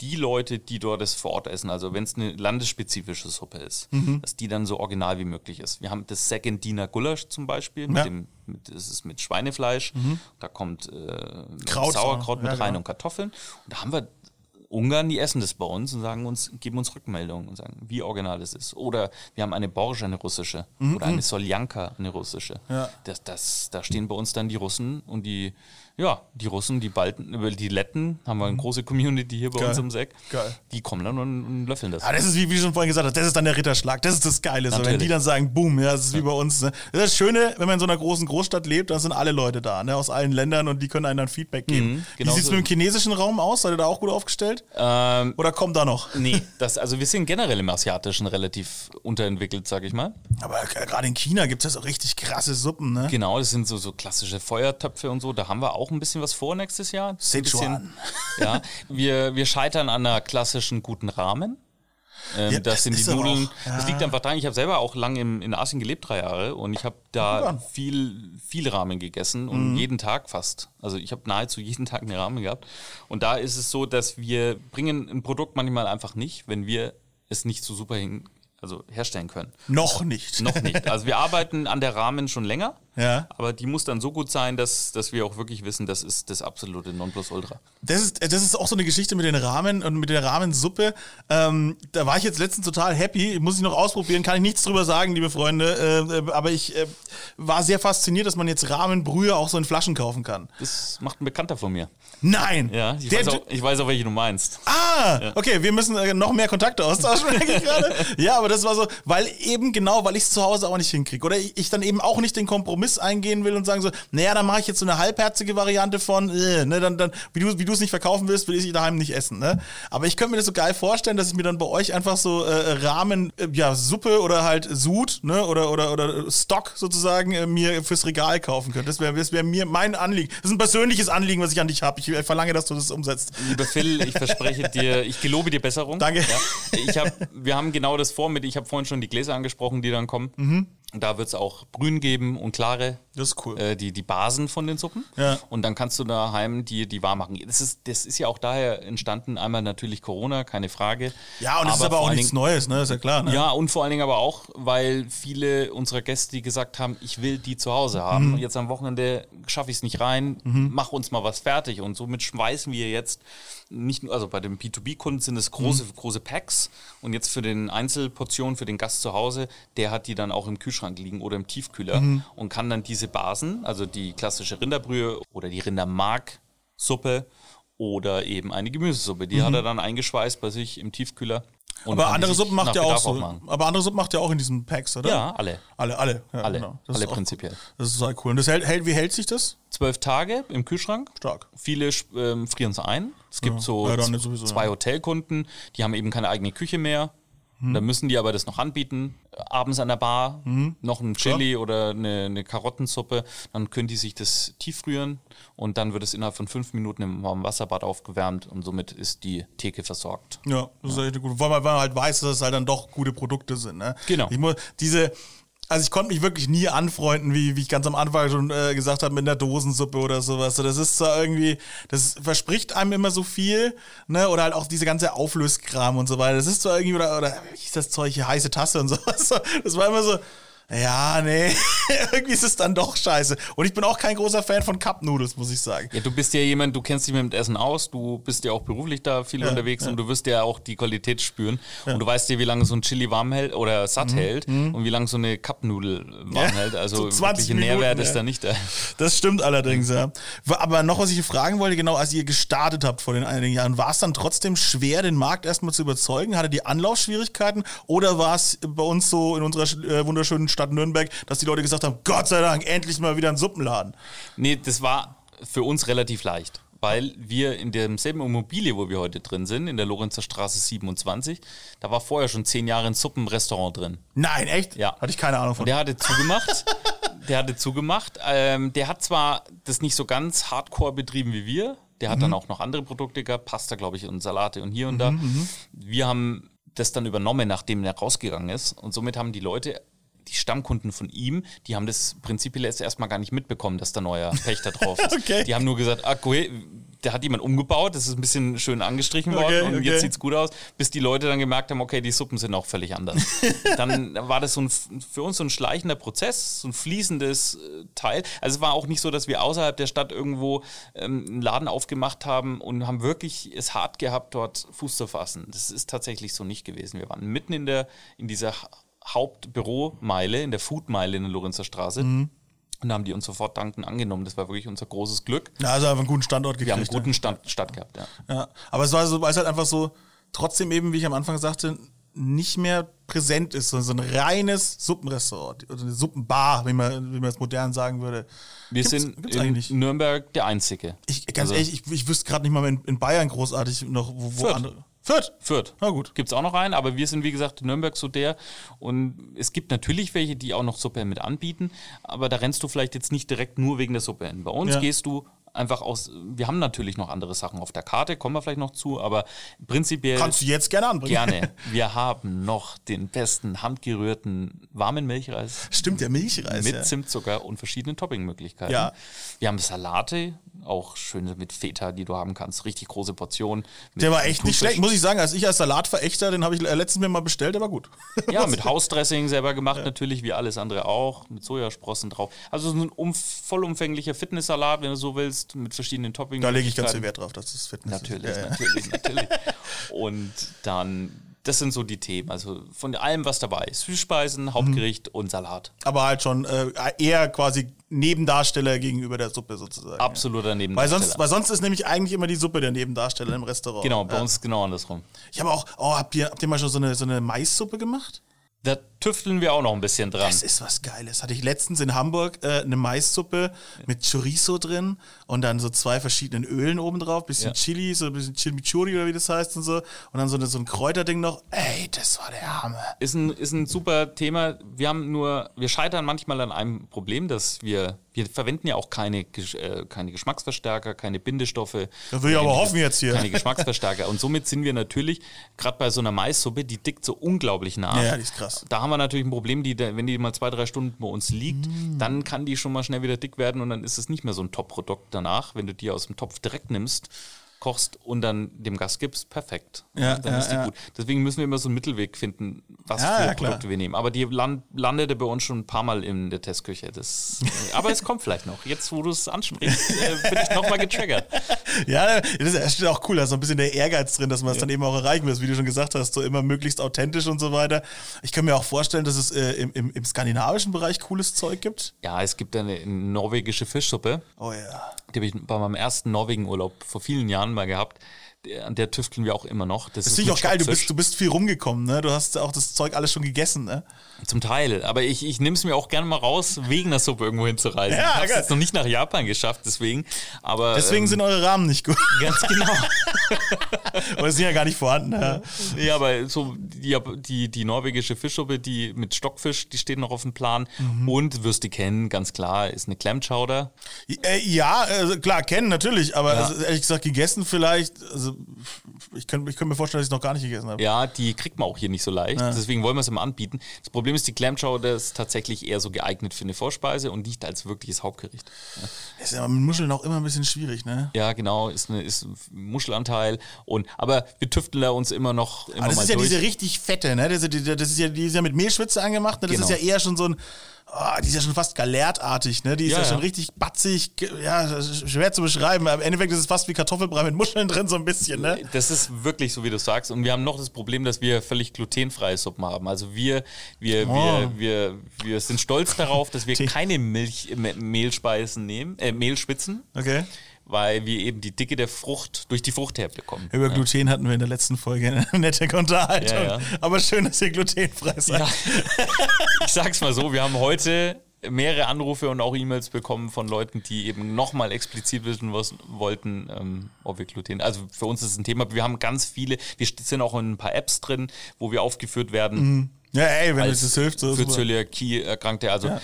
die Leute, die dort das vor Ort essen, also wenn es eine landesspezifische Suppe ist, Mhm. dass die dann so original wie möglich ist. Wir haben das Secondiner Gulasch zum Beispiel, mit Ja. dem, mit, das ist mit Schweinefleisch, da kommt äh, Kraut, Sauerkraut ja, mit rein genau. und Kartoffeln. Und da haben wir Ungarn, die essen das bei uns und sagen uns, geben uns Rückmeldungen und sagen, wie original es ist. Oder wir haben eine Borsch, eine russische. Oder eine Soljanka, eine russische. Mhm, Ja. Das, das, da stehen bei uns dann die Russen und die, ja, die Russen, die Balten, die Letten, haben wir eine große Community hier bei Geil. uns im Seck. Geil. Die kommen dann und, und löffeln das. Ah, das ist, wie, wie du schon vorhin gesagt hast, das ist dann der Ritterschlag. Das ist das Geile. So, wenn die dann sagen, boom, ja, das ist wie bei uns. Ne? Das ist das Schöne, wenn man in so einer großen Großstadt lebt, dann sind alle Leute da, ne, aus allen Ländern und die können einem dann Feedback geben. genau wie sieht es so. mit dem chinesischen Raum aus? Seid ihr da auch gut aufgestellt? Ähm, Oder kommt da noch? nee, das, also wir sind generell im Asiatischen relativ unterentwickelt, sag ich mal. Aber gerade in China gibt es ja so richtig krasse Suppen, ne? Genau, das sind so, so klassische Feuertöpfe und so. Da haben wir auch ein bisschen was vor nächstes Jahr. Sichuan. Ja, wir, wir scheitern an einer klassischen guten Rahmen. Ähm, Ja, das sind die Nudeln. auch- Das ja. liegt einfach daran, ich habe selber auch lange im, in Asien gelebt, drei Jahre, und ich habe da viel, viel Ramen gegessen Mhm. und jeden Tag fast. Also ich habe nahezu jeden Tag eine Ramen gehabt. Und da ist es so, dass wir bringen ein Produkt manchmal einfach nicht, wenn wir es nicht so super hin, also herstellen können. Noch nicht. Noch nicht. Also wir arbeiten an der Rahmen schon länger, Ja. aber die muss dann so gut sein, dass, dass wir auch wirklich wissen, das ist das absolute Nonplusultra. Das ist, das ist auch so eine Geschichte mit den Ramen und mit der Rahmensuppe. Ähm, da war ich jetzt letztens total happy. Muss ich noch ausprobieren, kann ich nichts drüber sagen, liebe Freunde. Äh, äh, aber ich äh, war sehr fasziniert, dass man jetzt Rahmenbrühe auch so in Flaschen kaufen kann. Das macht ein Bekannter von mir. Nein! Ja, ich, weiß, auch, ich weiß auch, welche du meinst. Ah, okay, wir müssen äh, noch mehr Kontakte austauschen, merke ich gerade. Ja, aber das war so, weil eben genau, weil ich es zu Hause auch nicht hinkriege. Oder ich, ich dann eben auch nicht den Kompromiss eingehen will und sagen so, naja, dann mache ich jetzt so eine halbherzige Variante von, äh, ne, dann, dann, wie du wie du es nicht verkaufen willst, will ich daheim nicht essen, ne? Aber ich könnte mir das so geil vorstellen, dass ich mir dann bei euch einfach so äh, Rahmen, äh, ja, Suppe oder halt Sud, ne, oder, oder, oder Stock sozusagen äh, mir fürs Regal kaufen könnte. Das wäre das wär mir mein Anliegen. Das ist ein persönliches Anliegen, was ich an dich habe. Ich äh, verlange, dass du das umsetzt. Lieber Phil, ich verspreche dir, ich gelobe dir Besserung. Danke. Ja, ich hab, wir haben genau das vor mit, ich habe vorhin schon die Gläser angesprochen, die dann kommen. Mhm. Da wird es auch Brühen geben und klare. Das ist cool. Äh, die, die Basen von den Suppen. Ja. Und dann kannst du daheim die, die warm machen. Das ist, das ist ja auch daher entstanden. Einmal natürlich Corona, keine Frage. Ja, und es ist aber auch nichts Dingen- Neues, ne? Ist ja klar, ne? Ja, und vor allen Dingen aber auch, weil viele unserer Gäste, die gesagt haben, ich will die zu Hause haben. Mhm. Jetzt am Wochenende schaffe ich es nicht rein, mach uns mal was fertig. Und somit schmeißen wir jetzt nicht nur, also bei den B2B-Kunden sind es große, Mhm. große Packs. Und jetzt für den Einzelportion, für den Gast zu Hause, der hat die dann auch im Kühlschrank liegen oder im Tiefkühler Mhm. und kann dann diese Basen, also die klassische Rinderbrühe oder die Rindermarksuppe oder eben eine Gemüsesuppe, die hat er dann eingeschweißt bei sich im Tiefkühler. und Mhm. Aber andere Suppen macht ja auch so. Aber andere Suppen macht ja auch in diesen Packs, oder? Ja, alle. Alle, alle. Ja, Alle. genau. Alle prinzipiell. Cool. Das ist total cool. Und das hält, hält, wie hält sich das? Zwölf Tage im Kühlschrank. Stark. Viele ähm, frieren es ein. Es gibt Ja. so Ja, zwei. Hotelkunden, die haben eben keine eigene Küche mehr. Hm. Da müssen die aber das noch anbieten. Abends an der Bar Hm. noch ein Chili oder eine, eine Karottensuppe. Dann können die sich das tiefrühren und dann wird es innerhalb von fünf Minuten im warmen Wasserbad aufgewärmt und somit ist die Theke versorgt. Ja, das ist echt gut. Weil man, weil man halt weiß, dass es halt dann doch gute Produkte sind. Ne? Genau. Ich muss, diese, also ich konnte mich wirklich nie anfreunden, wie, wie ich ganz am Anfang schon äh, gesagt habe, mit einer Dosensuppe oder sowas. So, Das ist zwar irgendwie, das verspricht einem immer so viel, ne? Oder halt auch diese ganze Auflöskram und so weiter. Das ist zwar irgendwie, oder, oder wie hieß das Zeug hier, heiße Tasse und sowas. Das war immer so. Ja, nee, irgendwie ist es dann doch scheiße. Und ich bin auch kein großer Fan von Cup Noodles, muss ich sagen. Ja, du bist ja jemand, du kennst dich mit dem Essen aus, du bist ja auch beruflich da viel unterwegs und du wirst ja auch die Qualität spüren. Und du weißt ja, wie lange so ein Chili warm hält oder satt hält und wie lange so eine Cup-Nudel warm Mhm. Ja, hält. Also so 20 wirklicher Nährwert Minuten, ist ja. da nicht da. Das stimmt allerdings, ja. Aber noch was ich fragen wollte, genau, als ihr gestartet habt vor den einigen Jahren, war es dann trotzdem schwer, den Markt erstmal zu überzeugen? Hatte die Anlaufschwierigkeiten? Oder war es bei uns so in unserer äh, wunderschönen Stadt Nürnberg, dass die Leute gesagt haben, Gott sei Dank, endlich mal wieder ein Suppenladen? Nee, das war für uns relativ leicht. Weil wir in demselben Immobilie, wo wir heute drin sind, in der Lorenzer Straße 27, da war vorher schon zehn Jahre ein Suppenrestaurant drin. Nein, echt? Ja. Hatte ich keine Ahnung von. Und der hatte zugemacht. der hatte zugemacht. Ähm, der hat zwar das nicht so ganz hardcore betrieben wie wir. Der hat dann auch noch andere Produkte gehabt, Pasta, glaube ich, und Salate und hier und da. Wir haben das dann übernommen, nachdem er rausgegangen ist. Und somit haben die Leute, die Stammkunden von ihm, die haben das prinzipiell erst erstmal gar nicht mitbekommen, dass da neuer Pächter drauf ist. Okay. Die haben nur gesagt, ah, cool, der hat jemand umgebaut, das ist ein bisschen schön angestrichen worden Okay, und okay. jetzt sieht's gut aus, bis die Leute dann gemerkt haben, okay, die Suppen sind auch völlig anders. dann war das so ein, für uns so ein schleichender Prozess, so ein fließendes äh, Teil. Also es war auch nicht so, dass wir außerhalb der Stadt irgendwo ähm, einen Laden aufgemacht haben und haben wirklich es hart gehabt, dort Fuß zu fassen. Das ist tatsächlich so nicht gewesen. Wir waren mitten in der, in dieser Hauptbüromeile, in der Foodmeile in der Lorenzer Straße. Mhm. Und haben die uns sofort dankend angenommen. Das war wirklich unser großes Glück. Ja, also einfach einen guten Standort gekriegt. Wir haben einen guten Stand, Start gehabt, ja. Ja, aber es war so, weil es halt einfach so, trotzdem eben, wie ich am Anfang sagte, nicht mehr präsent ist, sondern so ein reines Suppenrestaurant oder eine Suppenbar, wie man, wie man es modern sagen würde. Wir Gibt's- sind gibt's in. Nürnberg der Einzige. Ich, ganz Also- ehrlich, ich, ich wüsste gerade nicht mal in, in Bayern großartig noch, wo, wo andere. Fürth. Fürth. Na gut. Gibt es auch noch einen, aber wir sind wie gesagt in Nürnberg so der. Und es gibt natürlich welche, die auch noch Suppe mit anbieten, aber da rennst du vielleicht jetzt nicht direkt nur wegen der Suppe hin. Bei uns Ja. gehst du einfach aus. Wir haben natürlich noch andere Sachen auf der Karte, kommen wir vielleicht noch zu, aber prinzipiell. Kannst du jetzt gerne anbringen. Gerne. Wir haben noch den besten handgerührten warmen Milchreis Stimmt, der Milchreis. mit ja. Zimtzucker und verschiedenen Toppingmöglichkeiten. Ja. Wir haben Salate, auch schöne mit Feta, die du haben kannst. Richtig große Portionen. Der war echt nicht schlecht, muss ich sagen. Als ich als Salatverächter, den habe ich äh, letztens mir mal bestellt, der war gut. Ja, mit Hausdressing selber gemacht natürlich, wie alles andere auch, mit Sojasprossen drauf. Also so ein um, vollumfänglicher Fitnesssalat, wenn du so willst, mit verschiedenen Toppings. Da lege ich ganz viel Wert drauf, dass das Fitness Natürlich, ist. Ja, ja. natürlich, natürlich. Und dann, das sind so die Themen. Also von allem, was dabei ist. Süßspeisen, Hauptgericht und Salat. Aber halt schon äh, eher quasi Nebendarsteller gegenüber der Suppe sozusagen. Absoluter Weil Nebendarsteller. sonst, weil sonst ist nämlich eigentlich immer die Suppe der Nebendarsteller im Restaurant. Genau, bei Ja. uns genau andersrum. Ich habe auch, oh, habt ihr, habt ihr mal schon so eine, so eine Maissuppe gemacht? Da tüfteln wir auch noch ein bisschen dran. Das ist was Geiles. Hatte ich letztens in Hamburg äh, eine Maissuppe mit Chorizo drin und dann so zwei verschiedenen Ölen oben drauf, bisschen Ja. Chili, so ein bisschen Chimichurri oder wie das heißt und so. Und dann so, eine, so ein Kräuterding noch. Ey, das war der Hammer. ist ein, ist ein super Thema. Wir haben nur, wir scheitern manchmal an einem Problem, dass wir, wir verwenden ja auch keine, äh, keine Geschmacksverstärker, keine Bindestoffe. Das will ich aber hoffen jetzt hier. Keine Geschmacksverstärker. Und somit sind wir natürlich, gerade bei so einer Maissuppe, die dickt so unglaublich nach. Ja, ja, die ist krass. Da haben wir natürlich ein Problem, die, wenn die mal zwei, drei Stunden bei uns liegt, Mm. dann kann die schon mal schnell wieder dick werden und dann ist es nicht mehr so ein Top-Produkt danach, wenn du die aus dem Topf direkt nimmst. Kochst und dann dem Gast gibst, perfekt. Ja, dann ja, ist die ja. gut. Deswegen müssen wir immer so einen Mittelweg finden, was für. Produkte wir nehmen. Aber die land, landete bei uns schon ein paar Mal in der Testküche. Das, äh, aber es kommt vielleicht noch. Jetzt, wo du es ansprichst, äh, bin ich nochmal getriggert. Ja, das ist, das auch cool, da ist so ein bisschen der Ehrgeiz drin, dass man es dann eben auch erreichen will, wie du schon gesagt hast, so immer möglichst authentisch und so weiter. Ich kann mir auch vorstellen, dass es äh, im, im, im skandinavischen Bereich cooles Zeug gibt. Ja, es gibt eine norwegische Fischsuppe. Oh ja. Die habe ich bei meinem ersten Norwegen-Urlaub vor vielen Jahren mal gehabt. Der- An der tüfteln wir auch immer noch. Das ist finde ich auch geil, du bist, du bist viel rumgekommen, ne? Du hast auch das Zeug alles schon gegessen, ne? Zum Teil. Aber ich, ich nehme es mir auch gerne mal raus, wegen der Suppe irgendwo hinzureisen. Ja, ich habe es jetzt noch nicht nach Japan geschafft, deswegen. Aber Deswegen ähm, sind eure Rahmen nicht gut. ganz genau. Oder sind ja gar nicht vorhanden. Ja. ja, aber so die, die, die norwegische Fischsuppe, die mit Stockfisch, die steht noch auf dem Plan. Mhm. Und wirst du kennen, ganz klar, ist eine Clam Chowder. Äh, ja, äh, klar, kennen natürlich, aber Ja. also, ehrlich gesagt, gegessen vielleicht, also ich könnte ich könnt mir vorstellen, dass ich es noch gar nicht gegessen habe. Ja, die kriegt man auch hier nicht so leicht. Deswegen wollen wir es immer anbieten. Das Problem ist, die Clam Chowder ist tatsächlich eher so geeignet für eine Vorspeise und nicht als wirkliches Hauptgericht. Ist ja mit Muscheln auch immer ein bisschen schwierig, ne? Ja, genau, ist, eine, ist ein Muschelanteil. Und, aber wir tüfteln da uns immer noch immer Aber das ist ja durch. diese richtig fette, ne? Das ist, ja- das ist ja, die ist ja mit Mehlschwitze angemacht, ne? Das Genau. ist ja eher schon so ein, oh, die ist ja schon fast galertartig, ne? Die ist ja, Ja, schon richtig batzig, ja, schwer zu beschreiben. Aber im Endeffekt ist es fast wie Kartoffelbrei mit Muscheln drin, so ein bisschen, ne? Das ist wirklich so, wie du sagst. Und wir haben noch das Problem, dass wir völlig glutenfreie Suppen haben. Also wir, wir, Oh. wir, wir, wir sind stolz darauf, dass wir keine Milch, Me- Mehlspeisen nehmen, äh, Mehlspitzen, Okay. Weil wir eben die Dicke der Frucht durch die Frucht herbekommen. Über Gluten hatten wir in der letzten Folge eine nette Unterhaltung. Ja, ja. Aber schön, dass ihr glutenfrei seid. Ja. ich sag's mal so, wir haben heute mehrere Anrufe und auch E-Mails bekommen von Leuten, die eben nochmal explizit wissen was, wollten, ähm, ob wir Gluten. Also für uns ist es ein Thema. Wir haben ganz viele, wir sind auch in ein paar Apps drin, wo wir aufgeführt werden. Ja, ey, wenn euch das hilft, so für. Zöliakie-Erkrankte. Also Ja.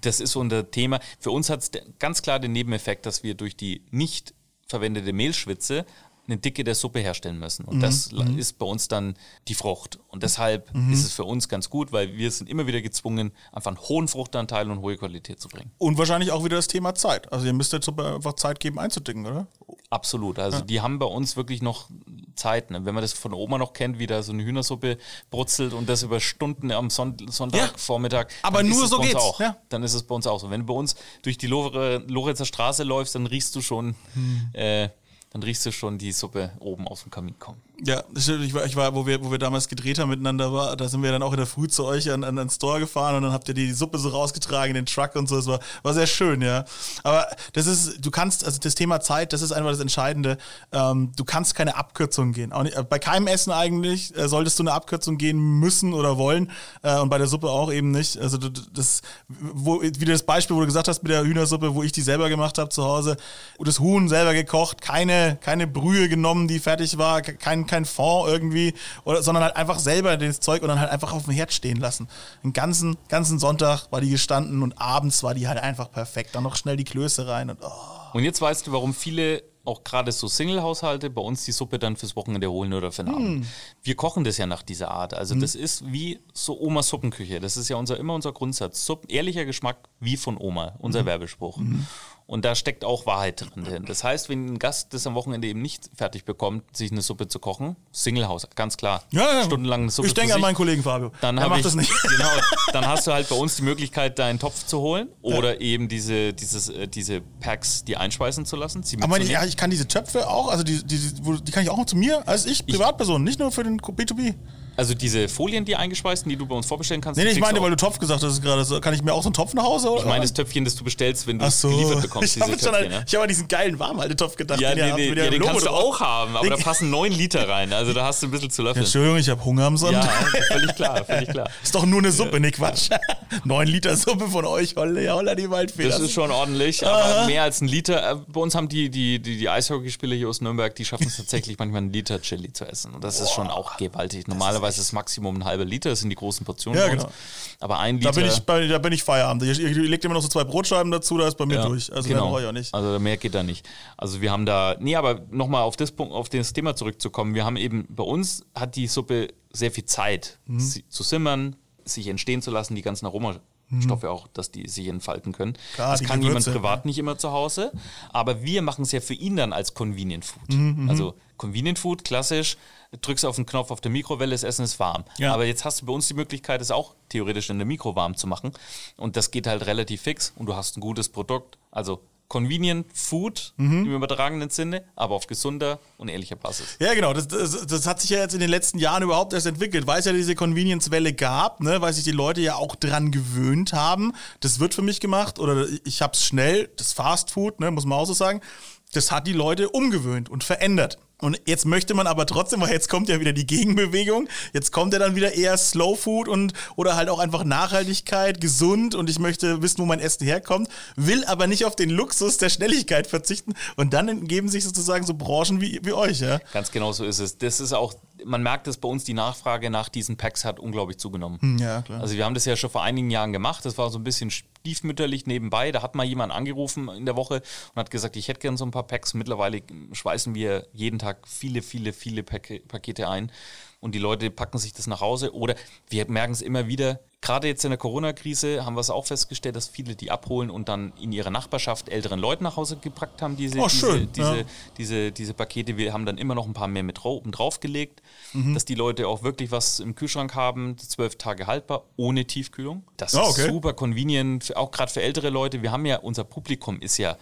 das ist so ein Thema. Für uns hat es ganz klar den Nebeneffekt, dass wir durch die nicht verwendete Mehlschwitze eine Dicke der Suppe herstellen müssen. Mhm. Und das la- ist bei uns dann die Frucht. Und deshalb Mhm. ist es für uns ganz gut, weil wir sind immer wieder gezwungen, einfach einen hohen Fruchtanteil und hohe Qualität zu bringen. Und wahrscheinlich auch wieder das Thema Zeit. Also ihr müsst der Suppe einfach Zeit geben einzudicken, oder? Absolut. Also die haben bei uns wirklich noch Zeit. Ne? Wenn man das von Oma noch kennt, wie da so eine Hühnersuppe brutzelt und das über Stunden am Son Ja. Sonntagvormittag. Aber dann ist nur so geht's, Auch. ja. Dann ist es bei uns auch so. Wenn du bei uns durch die Lore- Loretzer Straße läufst, dann riechst du schon, Hm. äh, dann riechst du schon die Suppe oben aus dem Kamin kommen. Ja, ich war, ich war wo, wir, wo wir damals gedreht haben miteinander, war, da sind wir dann auch in der Früh zu euch an, an den Store gefahren und dann habt ihr die Suppe so rausgetragen in den Truck und so. Das war, war sehr schön, ja. Aber das ist, du kannst, also das Thema Zeit, das ist einfach das Entscheidende. Ähm, du kannst keine Abkürzung gehen. Auch nicht, äh, bei keinem Essen eigentlich äh, solltest du eine Abkürzung gehen müssen oder wollen. Äh, und bei der Suppe auch eben nicht. Also das, wo, wie das Beispiel, wo du gesagt hast mit der Hühnersuppe, wo ich die selber gemacht habe zu Hause, das Huhn selber gekocht, keine, keine Brühe genommen, die fertig war, ke- kein, kein Fond irgendwie, oder, sondern halt einfach selber das Zeug und dann halt einfach auf dem Herd stehen lassen. Den ganzen, ganzen Sonntag war die gestanden und abends war die halt einfach perfekt. Dann noch schnell die Klöße rein und oh. Und jetzt weißt du, warum viele auch gerade so Single-Haushalte bei uns die Suppe dann fürs Wochenende holen oder für den Hm. Abend. Wir kochen das ja nach dieser Art. Also das ist wie so Omas Suppenküche. Das ist ja unser, immer unser Grundsatz. Suppen, ehrlicher Geschmack wie von Oma, unser Hm. Werbespruch. Und da steckt auch Wahrheit drin. Das heißt, wenn ein Gast das am Wochenende eben nicht fertig bekommt, sich eine Suppe zu kochen, Single-Haus, ganz klar. Ja, ja. Stundenlang eine Suppe Ich denke an meinen Kollegen Fabio. Dann hab macht ich, das nicht. Genau, dann hast du halt bei uns die Möglichkeit, deinen Topf zu holen oder eben diese, dieses, äh, diese Packs, die einspeisen zu lassen. Aber mitzunehmen. ja, ich kann diese Töpfe auch, also die, die, die kann ich auch noch zu mir als ich, Privatperson, nicht nur für den B2B. Also diese Folien, die eingeschweißten, die du bei uns vorbestellen kannst. Nee, nee, ich meine, weil du Topf gesagt hast gerade. So, kann ich mir auch so einen Topf nach Hause holen? Ich meine das Töpfchen, das du bestellst, wenn du es so. geliefert bekommst. ich habe an, ne? ich hab an diesen geilen Warmhaltetopf gedacht. Ja, den nee, nee, ja, den Logo kannst du auch haben, aber da passen neun Liter rein. Also da hast du ein bisschen zu löffeln. Entschuldigung, ich habe Hunger am Sonntag. Ja, völlig klar, völlig klar. Ist doch nur eine Suppe, ne Quatsch. Neun Liter Suppe von euch, holla, holla die Waldfee. Das ist schon ordentlich, aber mehr als ein Liter. äh, Bei uns haben die, die, die, die Eishockeyspieler hier aus Nürnberg, die schaffen es tatsächlich manchmal einen Liter Chili zu essen. Und das ist schon auch gewaltig. Normalerweise ist das Maximum ein halber Liter, das sind die großen Portionen Ja, genau. Aber ein Da Liter. bin, ich, bei, da bin ich Feierabend. Ihr, ihr legt immer noch so zwei Brotscheiben dazu, da ist bei mir Ja, durch. Also genau. mehr brauche ich auch nicht. Also mehr geht da nicht. Also wir haben da, nee, aber nochmal auf das Punkt, auf das Thema zurückzukommen. Wir haben eben, bei uns hat die Suppe sehr viel Zeit, Mhm. zu simmern, sich entstehen zu lassen, die ganzen Aromastoffe auch, dass die sich entfalten können. Mhm. Klar, das kann jemand Gewürze, privat nicht immer zu Hause, aber wir machen es ja für ihn dann als Convenient Food. Mhm, Also Convenient Food, klassisch, drückst auf den Knopf auf der Mikrowelle, das Essen ist warm. Ja. Aber jetzt hast du bei uns die Möglichkeit, es auch theoretisch in der Mikro warm zu machen. Und das geht halt relativ fix und du hast ein gutes Produkt. Also Convenient Food Mhm. im übertragenen Sinne, aber auf gesunder und ehrlicher Basis. Ja, genau. Das, das, das hat sich ja jetzt in den letzten Jahren überhaupt erst entwickelt, weil es ja diese Convenience-Welle gab, ne, weil sich die Leute ja auch dran gewöhnt haben. Das wird für mich gemacht oder ich habe es schnell, das Fast Food, ne, muss man auch so sagen, das hat die Leute umgewöhnt und verändert. Und jetzt möchte man aber trotzdem, weil jetzt kommt ja wieder die Gegenbewegung, jetzt kommt ja dann wieder eher Slow Food und oder halt auch einfach Nachhaltigkeit, gesund und ich möchte wissen, wo mein Essen herkommt, will aber nicht auf den Luxus der Schnelligkeit verzichten und dann geben sich sozusagen so Branchen wie, wie euch, ja. Ganz genau so ist es. Das ist auch, man merkt es bei uns, die Nachfrage nach diesen Packs hat unglaublich zugenommen. Ja, klar. Also wir haben das ja schon vor einigen Jahren gemacht. Das war so ein bisschen stiefmütterlich nebenbei. Da hat mal jemand angerufen in der Woche und hat gesagt, ich hätte gern so ein paar Packs. Mittlerweile schweißen wir jeden Tag viele, viele, viele Pak- Pakete ein. Und die Leute packen sich das nach Hause. Oder wir merken es immer wieder, gerade jetzt in der Corona-Krise haben wir es auch festgestellt, dass viele die abholen und dann in ihrer Nachbarschaft älteren Leuten nach Hause gepackt haben, diese, Oh, schön, diese, diese, ja. diese, diese Pakete. Wir haben dann immer noch ein paar mehr mit draufgelegt, Mhm. dass die Leute auch wirklich was im Kühlschrank haben, zwölf Tage haltbar, ohne Tiefkühlung. Das ist okay. super convenient, auch gerade für ältere Leute. Wir haben ja, unser Publikum ist ja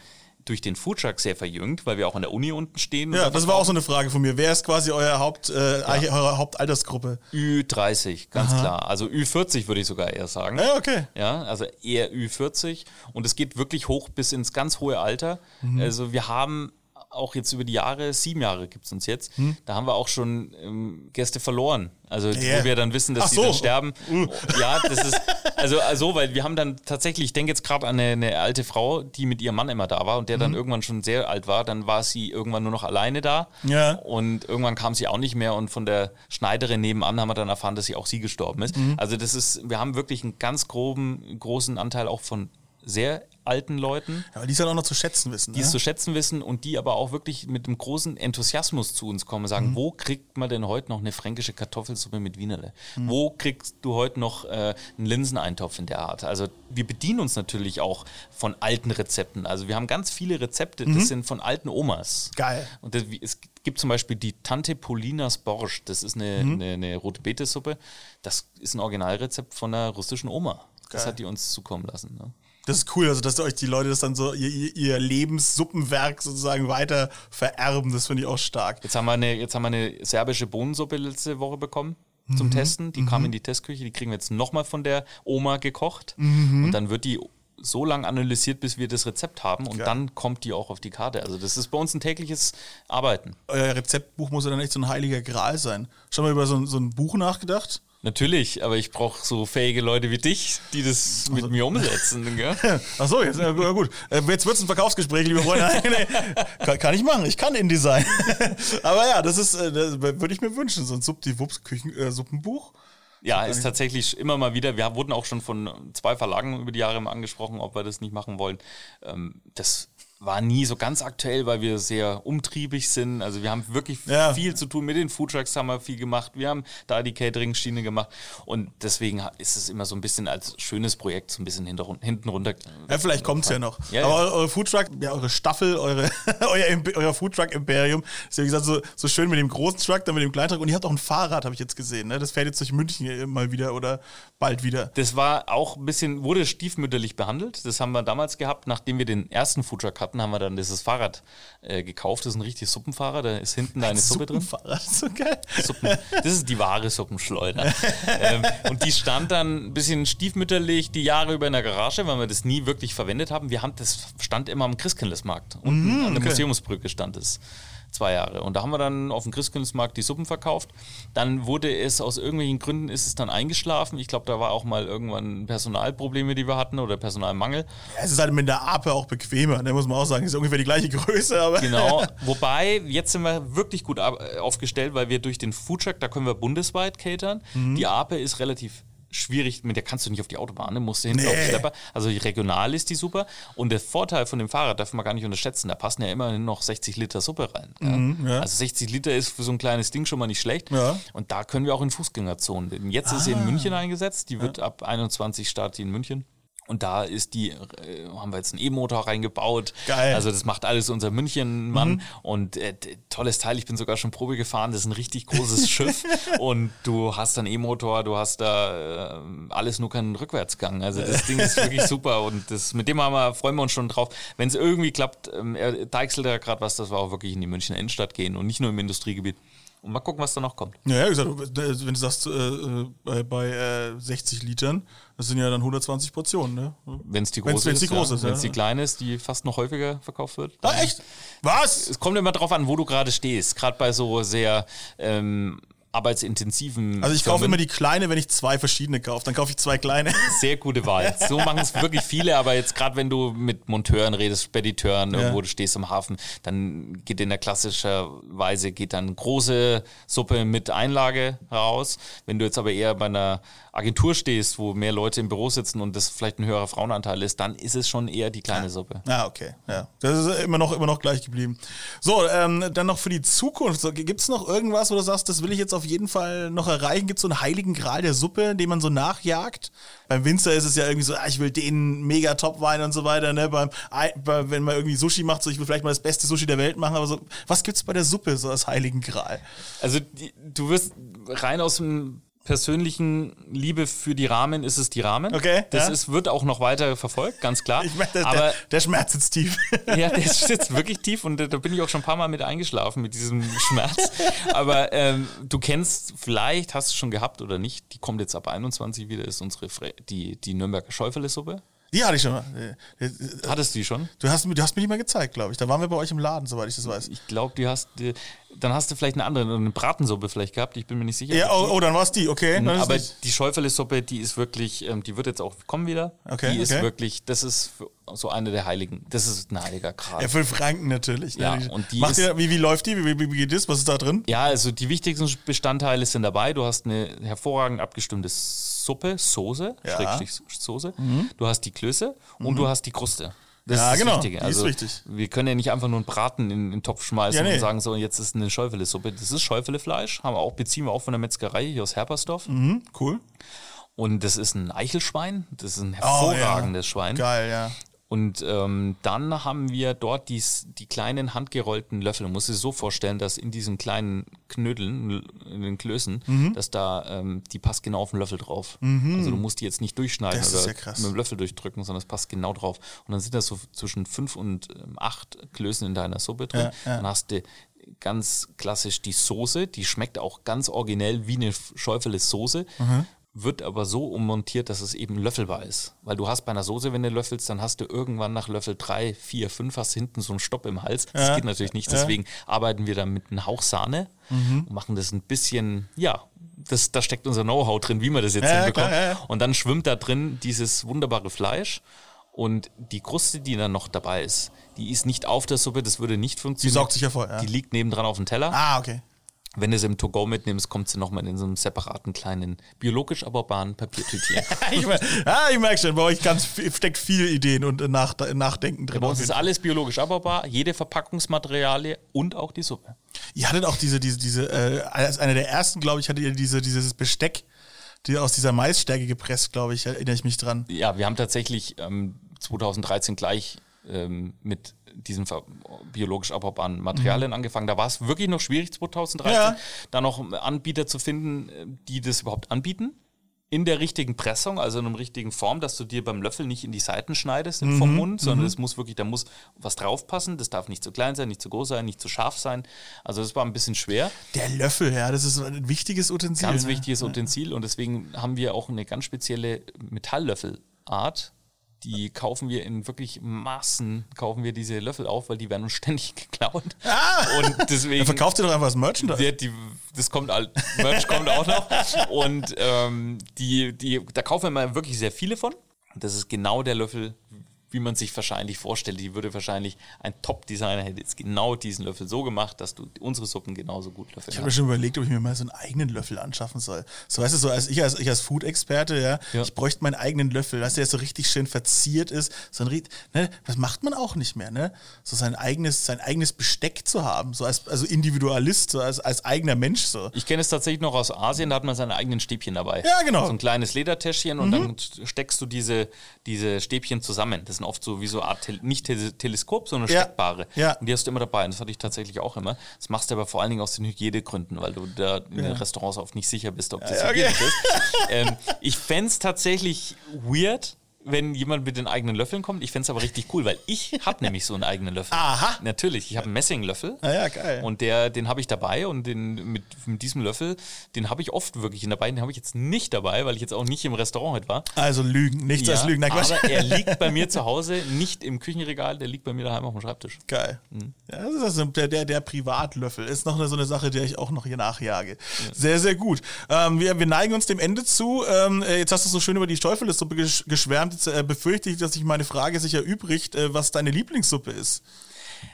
durch den Foodtruck sehr verjüngt, weil wir auch an der Uni unten stehen. Ja, das war auch so eine Frage von mir. Wer ist quasi euer Haupt, äh, eure Hauptaltersgruppe? Ü30, ganz klar. Also Ü40 würde ich sogar eher sagen. Ja, okay. Ja, also eher Ü40 und es geht wirklich hoch bis ins ganz hohe Alter. Mhm. Also wir haben auch jetzt über die Jahre, sieben Jahre gibt es uns jetzt, da haben wir auch schon ähm, Gäste verloren. Also Ja. wo wir dann wissen, dass Ach die so. dann sterben. Uh. Ja, das ist, also, also weil wir haben dann tatsächlich, ich denke jetzt gerade an eine, eine alte Frau, die mit ihrem Mann immer da war und der Mhm. dann irgendwann schon sehr alt war, dann war sie irgendwann nur noch alleine da. Ja. Und irgendwann kam sie auch nicht mehr und von der Schneiderin nebenan haben wir dann erfahren, dass sie auch sie gestorben ist. Mhm. Also das ist, wir haben wirklich einen ganz groben, großen Anteil auch von sehr alten Leuten, Aber die es dann auch noch zu schätzen wissen. die ne? es zu schätzen wissen und die aber auch wirklich mit einem großen Enthusiasmus zu uns kommen und Mhm. sagen, wo kriegt man denn heute noch eine fränkische Kartoffelsuppe mit Wienerle? Mhm. Wo kriegst du heute noch äh, einen Linseneintopf in der Art? Also wir bedienen uns natürlich auch von alten Rezepten. Also wir haben ganz viele Rezepte, Mhm. das sind von alten Omas. Geil. Und das, es gibt zum Beispiel die Tante Polinas Borsch. Das ist eine, Mhm. eine, eine rote Betesuppe. Das ist ein Originalrezept von einer russischen Oma. Das Geil. hat die uns zukommen lassen. Ne? Das ist cool, also dass euch die Leute das dann so, ihr, ihr, Lebenssuppenwerk sozusagen weiter vererben. Das finde ich auch stark. Jetzt haben, wir eine, jetzt haben wir eine serbische Bohnensuppe letzte Woche bekommen zum Mhm. Testen. Die kam in die Testküche. Die kriegen wir jetzt nochmal von der Oma gekocht. Mhm. Und dann wird die so lange analysiert, bis wir das Rezept haben. Und Geil. dann kommt die auch auf die Karte. Also das ist bei uns ein tägliches Arbeiten. Euer Rezeptbuch muss ja dann echt so ein heiliger Gral sein. Schon mal über so, ein- so ein Buch nachgedacht? Natürlich, aber ich brauche so fähige Leute wie dich, die das Also mit mir umsetzen. Gell? Ach so, jetzt, ja, gut. Äh, Jetzt wird es ein Verkaufsgespräch, liebe Freunde. Kann, kann ich machen, ich kann InDesign. Aber ja, das ist, äh, würde ich mir wünschen, so ein Subdiwups-Suppenbuch. Ja, ist tatsächlich immer mal wieder. Wir wurden auch schon von zwei Verlagen über die Jahre immer angesprochen, ob wir das nicht machen wollen. Ähm, das war nie so ganz aktuell, weil wir sehr umtriebig sind. Also wir haben wirklich Ja. viel zu tun. Mit den Foodtrucks haben wir viel gemacht. Wir haben da die Catering-Schiene gemacht. Und deswegen ist es immer so ein bisschen als schönes Projekt so ein bisschen hinter, hinten runter. Ja, vielleicht kommt es ja noch. Ja, Aber ja. eure, Foodtruck, ja, eure Staffel, eure, euer, Imp- euer Foodtruck-Imperium ist ja wie gesagt so, so schön mit dem großen Truck, dann mit dem kleinen Truck. Und ihr habt auch ein Fahrrad, habe ich jetzt gesehen. Ne? Das fährt jetzt durch München mal wieder oder bald wieder. Das war auch ein bisschen, wurde stiefmütterlich behandelt. Das haben wir damals gehabt, nachdem wir den ersten Foodtruck hatten. Hatten, haben wir dann dieses Fahrrad äh, gekauft. Das ist ein richtiges Suppenfahrrad, da ist hinten eine Suppe drin. So geil. Suppen, das ist die wahre Suppenschleuder. ähm, und die stand dann ein bisschen stiefmütterlich die Jahre über in der Garage, weil wir das nie wirklich verwendet haben. Wir haben das stand immer am Christkindlesmarkt. Unten an der okay. Museumsbrücke stand es zwei Jahre. Und da haben wir dann auf dem Christkindlesmarkt die Suppen verkauft. Dann wurde es aus irgendwelchen Gründen ist es dann eingeschlafen. Ich glaube, da war auch mal irgendwann Personalprobleme, die wir hatten oder Personalmangel. Ja, es ist halt mit der Ape auch bequemer, ne, muss man auch sagen. Ist ungefähr die gleiche Größe, aber. Genau. Wobei, jetzt sind wir wirklich gut ab- aufgestellt, weil wir durch den Foodtruck, da können wir bundesweit catern. Die Ape ist relativ schwierig, mit der kannst du nicht auf die Autobahn, ne? musst du hinten Nee. auf den Schlepper. Also regional ist die super. Und der Vorteil von dem Fahrrad darf man gar nicht unterschätzen, da passen ja immerhin noch 60 Liter Suppe rein. Ja? ja. Also 60 Liter ist für so ein kleines Ding schon mal nicht schlecht. Ja. Und da können wir auch in Fußgängerzonen. Denn Jetzt ist sie in München eingesetzt, die wird ab 21 startet die in München. Und da ist die, äh, haben wir jetzt einen E-Motor reingebaut. Geil. Also das macht alles unser München-Mann. Und äh, tolles Teil, ich bin sogar schon Probe gefahren, das ist ein richtig großes Schiff. Und du hast dann E-Motor, du hast da äh, alles nur keinen Rückwärtsgang. Also das Ding ist wirklich super. Und das, mit dem haben wir, freuen wir uns schon drauf. Wenn es irgendwie klappt, ähm, er deichselt da gerade was, dass wir auch wirklich in die Münchner Innenstadt gehen und nicht nur im Industriegebiet. Und mal gucken, was da noch kommt. Ja, ja, wie gesagt, wenn du sagst, äh, äh, bei, bei äh, 60 Litern, das sind ja dann 120 Portionen, ne? Wenn es die Wenn's- große wenn's die ist. große ja. ist, Wenn ja. es die kleine ist, die fast noch häufiger verkauft wird. Ah, echt? Was? Es kommt immer drauf an, wo du gerade stehst. Gerade bei so sehr ähm, arbeitsintensiven. Also ich kaufe immer die kleine, wenn ich zwei verschiedene kaufe. Dann kaufe ich zwei kleine. Sehr gute Wahl. So machen es wirklich viele, aber jetzt gerade wenn du mit Monteuren redest, Spediteuren, irgendwo du stehst am Hafen, dann geht in der klassischer Weise geht dann große Suppe mit Einlage raus. Wenn du jetzt aber eher bei einer Agentur stehst, wo mehr Leute im Büro sitzen und das vielleicht ein höherer Frauenanteil ist, dann ist es schon eher die kleine Suppe. Ah, okay. Ja. Das ist immer noch, immer noch gleich geblieben. So, ähm, dann noch für die Zukunft. So, Gibt es noch irgendwas, wo du sagst, das will ich jetzt auf jeden Fall noch erreichen? Gibt es so einen heiligen Gral der Suppe, den man so nachjagt? Beim Winzer ist es ja irgendwie so, ah, ich will den mega Top-Wein und so weiter. Ne? Beim, Ei- bei, wenn man irgendwie Sushi macht, so ich will vielleicht mal das beste Sushi der Welt machen. Aber so, was gibt's bei der Suppe so als heiligen Gral? Also die, du wirst rein aus dem persönlichen Liebe für die Rahmen ist es die Rahmen. Okay, Das ja. ist, wird auch noch weiter verfolgt, ganz klar. Ich meine, der, Aber der, der Schmerz sitzt tief. ja, der sitzt wirklich tief und da, da bin ich auch schon ein paar Mal mit eingeschlafen mit diesem Schmerz. Aber ähm, du kennst, vielleicht hast du schon gehabt oder nicht, die kommt jetzt ab 21 wieder, ist unsere Fre die, die Nürnberger Schäufele-Suppe. Die hatte ich schon mal. Äh, äh, Hattest du die schon? Du hast, mir- du hast mir die mal gezeigt, glaube ich. Da waren wir bei euch im Laden, soweit ich das weiß. Ich glaube, die hast die, dann hast du vielleicht eine andere, eine Bratensuppe vielleicht gehabt, ich bin mir nicht sicher. Ja, oh, oh dann war es die, okay. Ist Mhm, Aber die Schäufele-Suppe, die ist wirklich, ähm, die wird jetzt auch kommen wieder. Okay, Die ist okay. wirklich, das ist so eine der Heiligen. Das ist ein heiliger Gral. Ja, für Franken natürlich. ne? Ja, Die- und die Macht ist- ihr, wie, wie läuft die? Wie, wie, wie geht das? Was ist da drin? Ja, also die wichtigsten Bestandteile sind dabei. Du hast eine hervorragend abgestimmte Suppe, Soße, Ja. Schrägstrich Soße. Du hast die Klöße und du hast die Kruste. Das Ja, ist das genau, Wichtige. die ist Also, wichtig. Wir können ja nicht einfach nur einen Braten in, in den Topf schmeißen Ja, nee. und sagen, so, jetzt ist eine Schäufele-Suppe. Das ist Schäufele-Fleisch, haben wir auch, beziehen wir auch von der Metzgerei hier aus Herpersdorf. Hm, cool. Und das ist ein Eichelschwein. Das ist ein Oh, ja. hervorragendes Schwein. Geil, ja. Und ähm, dann haben wir dort die, die kleinen handgerollten Löffel. Man muss sich so vorstellen, dass in diesen kleinen Knödeln, in den Klößen, Mhm. dass da, ähm, die passt genau auf den Löffel drauf. Also du musst die jetzt nicht durchschneiden Das oder ja mit dem Löffel durchdrücken, sondern es passt genau drauf. Und dann sind das so zwischen fünf und ähm, acht Klößen in deiner Suppe drin. Ja, ja. Dann hast du ganz klassisch die Soße, die schmeckt auch ganz originell wie eine Schäufele Soße. Mhm. Wird aber so ummontiert, dass es eben löffelbar ist. Weil du hast bei einer Soße, wenn du löffelst, dann hast du irgendwann nach Löffel 3, 4, 5 hast du hinten so einen Stopp im Hals. Das Ja. geht natürlich nicht. Deswegen arbeiten wir da mit einem Hauch Sahne Mhm. und machen das ein bisschen, ja, das, da steckt unser Know-how drin, wie man das jetzt Ja, hinbekommt. klar, ja, ja. Und dann schwimmt da drin dieses wunderbare Fleisch. Und die Kruste, die dann noch dabei ist, die ist nicht auf der Suppe, das würde nicht Die funktionieren. saugt sich ja voll. Ja. Die liegt nebendran auf dem Teller. Ah, okay. Wenn du es im To-Go mitnimmst, kommt sie nochmal in so einem separaten kleinen, biologisch abbaubbaren Papiertütchen. ich mer- ah, ich merke schon, bei euch ganz viel, steckt viel Ideen und äh, nach, Nachdenken drin. Bei auf uns ist alles biologisch abbaubar, jede Verpackungsmaterialie und auch die Suppe. Ihr hattet auch diese, diese, diese, äh, als einer der ersten, glaube ich, hattet ihr diese, dieses Besteck, die aus dieser Maisstärke gepresst, glaube ich, erinnere ich mich dran. Ja, wir haben tatsächlich ähm, 2013 gleich ähm, mit diesen biologisch abbaubaren Materialien angefangen. Da war es wirklich noch schwierig, 2013, Ja. da noch Anbieter zu finden, äh, die das überhaupt anbieten. in der richtigen Pressung, also in einer richtigen Form, dass du dir beim Löffel nicht in die Seiten schneidest vom Mund, sondern es muss wirklich, da muss was draufpassen. Das darf nicht zu klein sein, nicht zu groß sein, nicht zu scharf sein. Also das war ein bisschen schwer. Der Löffel, ja, das ist ein wichtiges Utensil. Ganz ne? wichtiges Utensil und deswegen haben wir auch eine ganz spezielle Metalllöffelart. Die kaufen wir in wirklich Massen, kaufen wir diese Löffel auf, weil die werden uns ständig geklaut. Und deswegen Dann verkauft ihr doch einfach das Merchandise. der, die, das kommt all, Merch kommt auch noch. Und ähm, die, die, da kaufen wir mal wirklich sehr viele von. Das ist genau der Löffel, wie man sich wahrscheinlich vorstellt. Die würde wahrscheinlich ein Top-Designer hätte jetzt genau diesen Löffel so gemacht, dass du unsere Suppen genauso gut löffeln Ich habe mir schon überlegt, ob ich mir mal so einen eigenen Löffel anschaffen soll. So weißt du, so als ich als, ich als Food-Experte, ja, Ja. ich bräuchte meinen eigenen Löffel, dass der so richtig schön verziert ist. So ein, ne, das macht man auch nicht mehr, ne? So sein eigenes, sein eigenes Besteck zu haben, so als also Individualist, so als, als eigener Mensch so. Ich kenne es tatsächlich noch aus Asien, da hat man seine eigenen Stäbchen dabei. Ja, genau. Mhm. So ein kleines Ledertäschchen und dann steckst du diese, diese Stäbchen zusammen. Das sind oft so wie so eine Art, Tel nicht Tel Teleskop, sondern Ja. steckbare. Ja. Und die hast du immer dabei. Und das hatte ich tatsächlich auch immer. Das machst du aber vor allen Dingen aus den Hygienegründen, weil du da in den Restaurants oft nicht sicher bist, ob das Ja, okay. hygienisch ist. ähm, ich fände es tatsächlich weird, wenn jemand mit den eigenen Löffeln kommt. Ich fände es aber richtig cool, weil ich habe nämlich so einen eigenen Löffel. Aha. Natürlich, ich habe einen Messinglöffel. Ah ja, geil. Und der, den habe ich dabei und den, mit, mit diesem Löffel, den habe ich oft wirklich dabei. Den habe ich jetzt nicht dabei, weil ich jetzt auch nicht im Restaurant heute war. Also Lügen, nichts als Lügen. Nein, Quatsch. aber er liegt bei mir zu Hause, nicht im Küchenregal, der liegt bei mir daheim auf dem Schreibtisch. Geil. Mhm. Ja, das ist also der, der, der Privatlöffel. Ist noch eine, so eine Sache, der ich auch noch hier nachjage. Sehr, sehr gut. Ähm, wir, wir neigen uns dem Ende zu. Ähm, äh, jetzt hast du so schön über die Steufelsuppe gesch geschwärmt. Jetzt äh, befürchte ich, dass sich meine Frage sich erübrigt, äh, was deine Lieblingssuppe ist.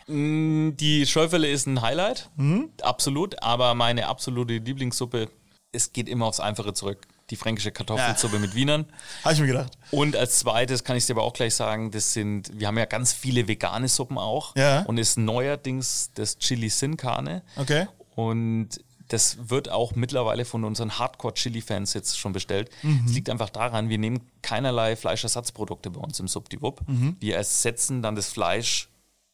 Die Schäufele ist ein Highlight, Mhm. absolut, aber meine absolute Lieblingssuppe, es geht immer aufs Einfache zurück. Die fränkische Kartoffelsuppe mit Wienern. Habe ich mir gedacht. Und als zweites kann ich dir aber auch gleich sagen, das sind, wir haben ja ganz viele vegane Suppen auch. Ja. Und ist neuerdings das Chili Sin Carne. Okay. Und das wird auch mittlerweile von unseren Hardcore-Chili-Fans jetzt schon bestellt. Mhm. Es liegt einfach daran, wir nehmen keinerlei Fleischersatzprodukte bei uns im Subdiwupp. Mhm. Wir ersetzen dann das Fleisch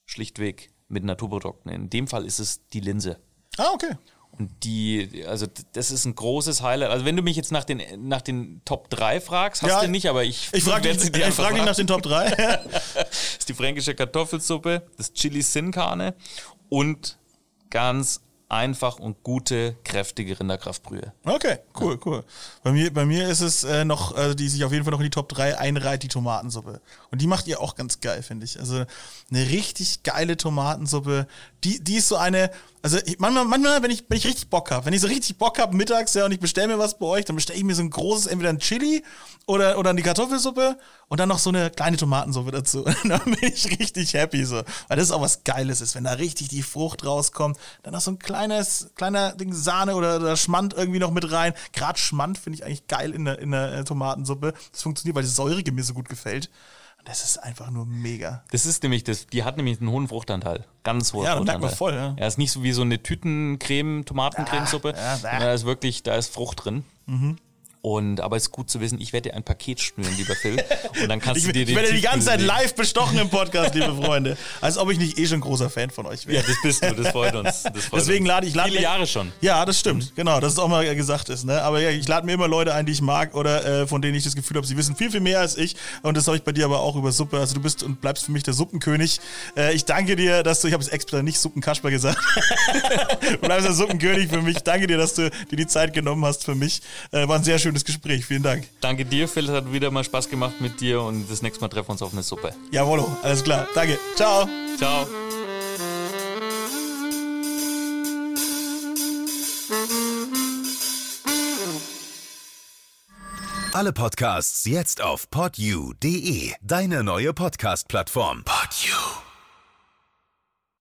schlichtweg mit Naturprodukten. In dem Fall ist es die Linse. Ah, okay. Und die, also das ist ein großes Highlight. Also wenn du mich jetzt nach den, nach den Top 3 fragst, hast Ja, du nicht, aber ich Ich frage dich, ich frag dich nach den Top 3. Das ist die fränkische Kartoffelsuppe, das Chili Sin Carne und ganz einfach und gute, kräftige Rinderkraftbrühe. Okay, cool, cool. Bei mir, bei mir ist es äh, noch, äh, die sich auf jeden Fall noch in die Top 3 einreiht, die Tomatensuppe. Und die macht ihr auch ganz geil, finde ich. Also eine richtig geile Tomatensuppe. Die, die ist so eine, also ich, manchmal, manchmal, wenn ich, wenn ich richtig Bock habe, wenn ich so richtig Bock habe mittags, ja, und ich bestelle mir was bei euch, dann bestelle ich mir so ein großes, entweder ein Chili oder, oder eine Kartoffelsuppe und dann noch so eine kleine Tomatensuppe dazu. Und dann bin ich richtig happy so. Weil das ist auch was Geiles ist, wenn da richtig die Frucht rauskommt, dann noch so ein kleines, kleiner Ding Sahne oder, oder Schmand irgendwie noch mit rein. Gerade Schmand finde ich eigentlich geil in der, in der äh, Tomatensuppe. Das funktioniert, weil das Säurige mir so gut gefällt. Und das ist einfach nur mega. Das ist nämlich das, die hat nämlich einen hohen Fruchtanteil. Ganz hohen Ja, da merkt Fruchtanteil. man voll, ja. Er ist nicht so wie so eine Tütencreme, Tomatencremesuppe, Ja, ja, sondern da ist wirklich, da ist Frucht drin. Mhm. Und aber es ist gut zu wissen, ich werde dir ein Paket schnüren, lieber Phil. Und dann kannst Ich, du dir ich den werde die ganze Zeit live bestochen im Podcast, liebe Freunde. Als ob ich nicht eh schon großer Fan von euch wäre. Ja, das bist du, das freut uns. Das freut Deswegen uns. lade ich lade Viele mir- Jahre schon. Ja, das stimmt. Genau, dass es auch mal gesagt ist. Ne? Aber ja, ich lade mir immer Leute ein, die ich mag oder äh, von denen ich das Gefühl habe, sie wissen viel, viel mehr als ich. Und das habe ich bei dir aber auch über Suppe. Also du bist und bleibst für mich der Suppenkönig. Äh, ich danke dir, dass du, ich habe es extra nicht Suppenkasper gesagt. du bleibst der Suppenkönig für mich. Danke dir, dass du dir die Zeit genommen hast für mich. Äh, war ein sehr schönes Gespräch. Vielen Dank. Danke dir, Phil. Es hat wieder mal Spaß gemacht mit dir und das nächste Mal treffen wir uns auf eine Suppe. Jawollo, alles klar. Danke. Ciao. Ciao. Alle Podcasts jetzt auf podyou.de, deine neue Podcast-Plattform. Podyou.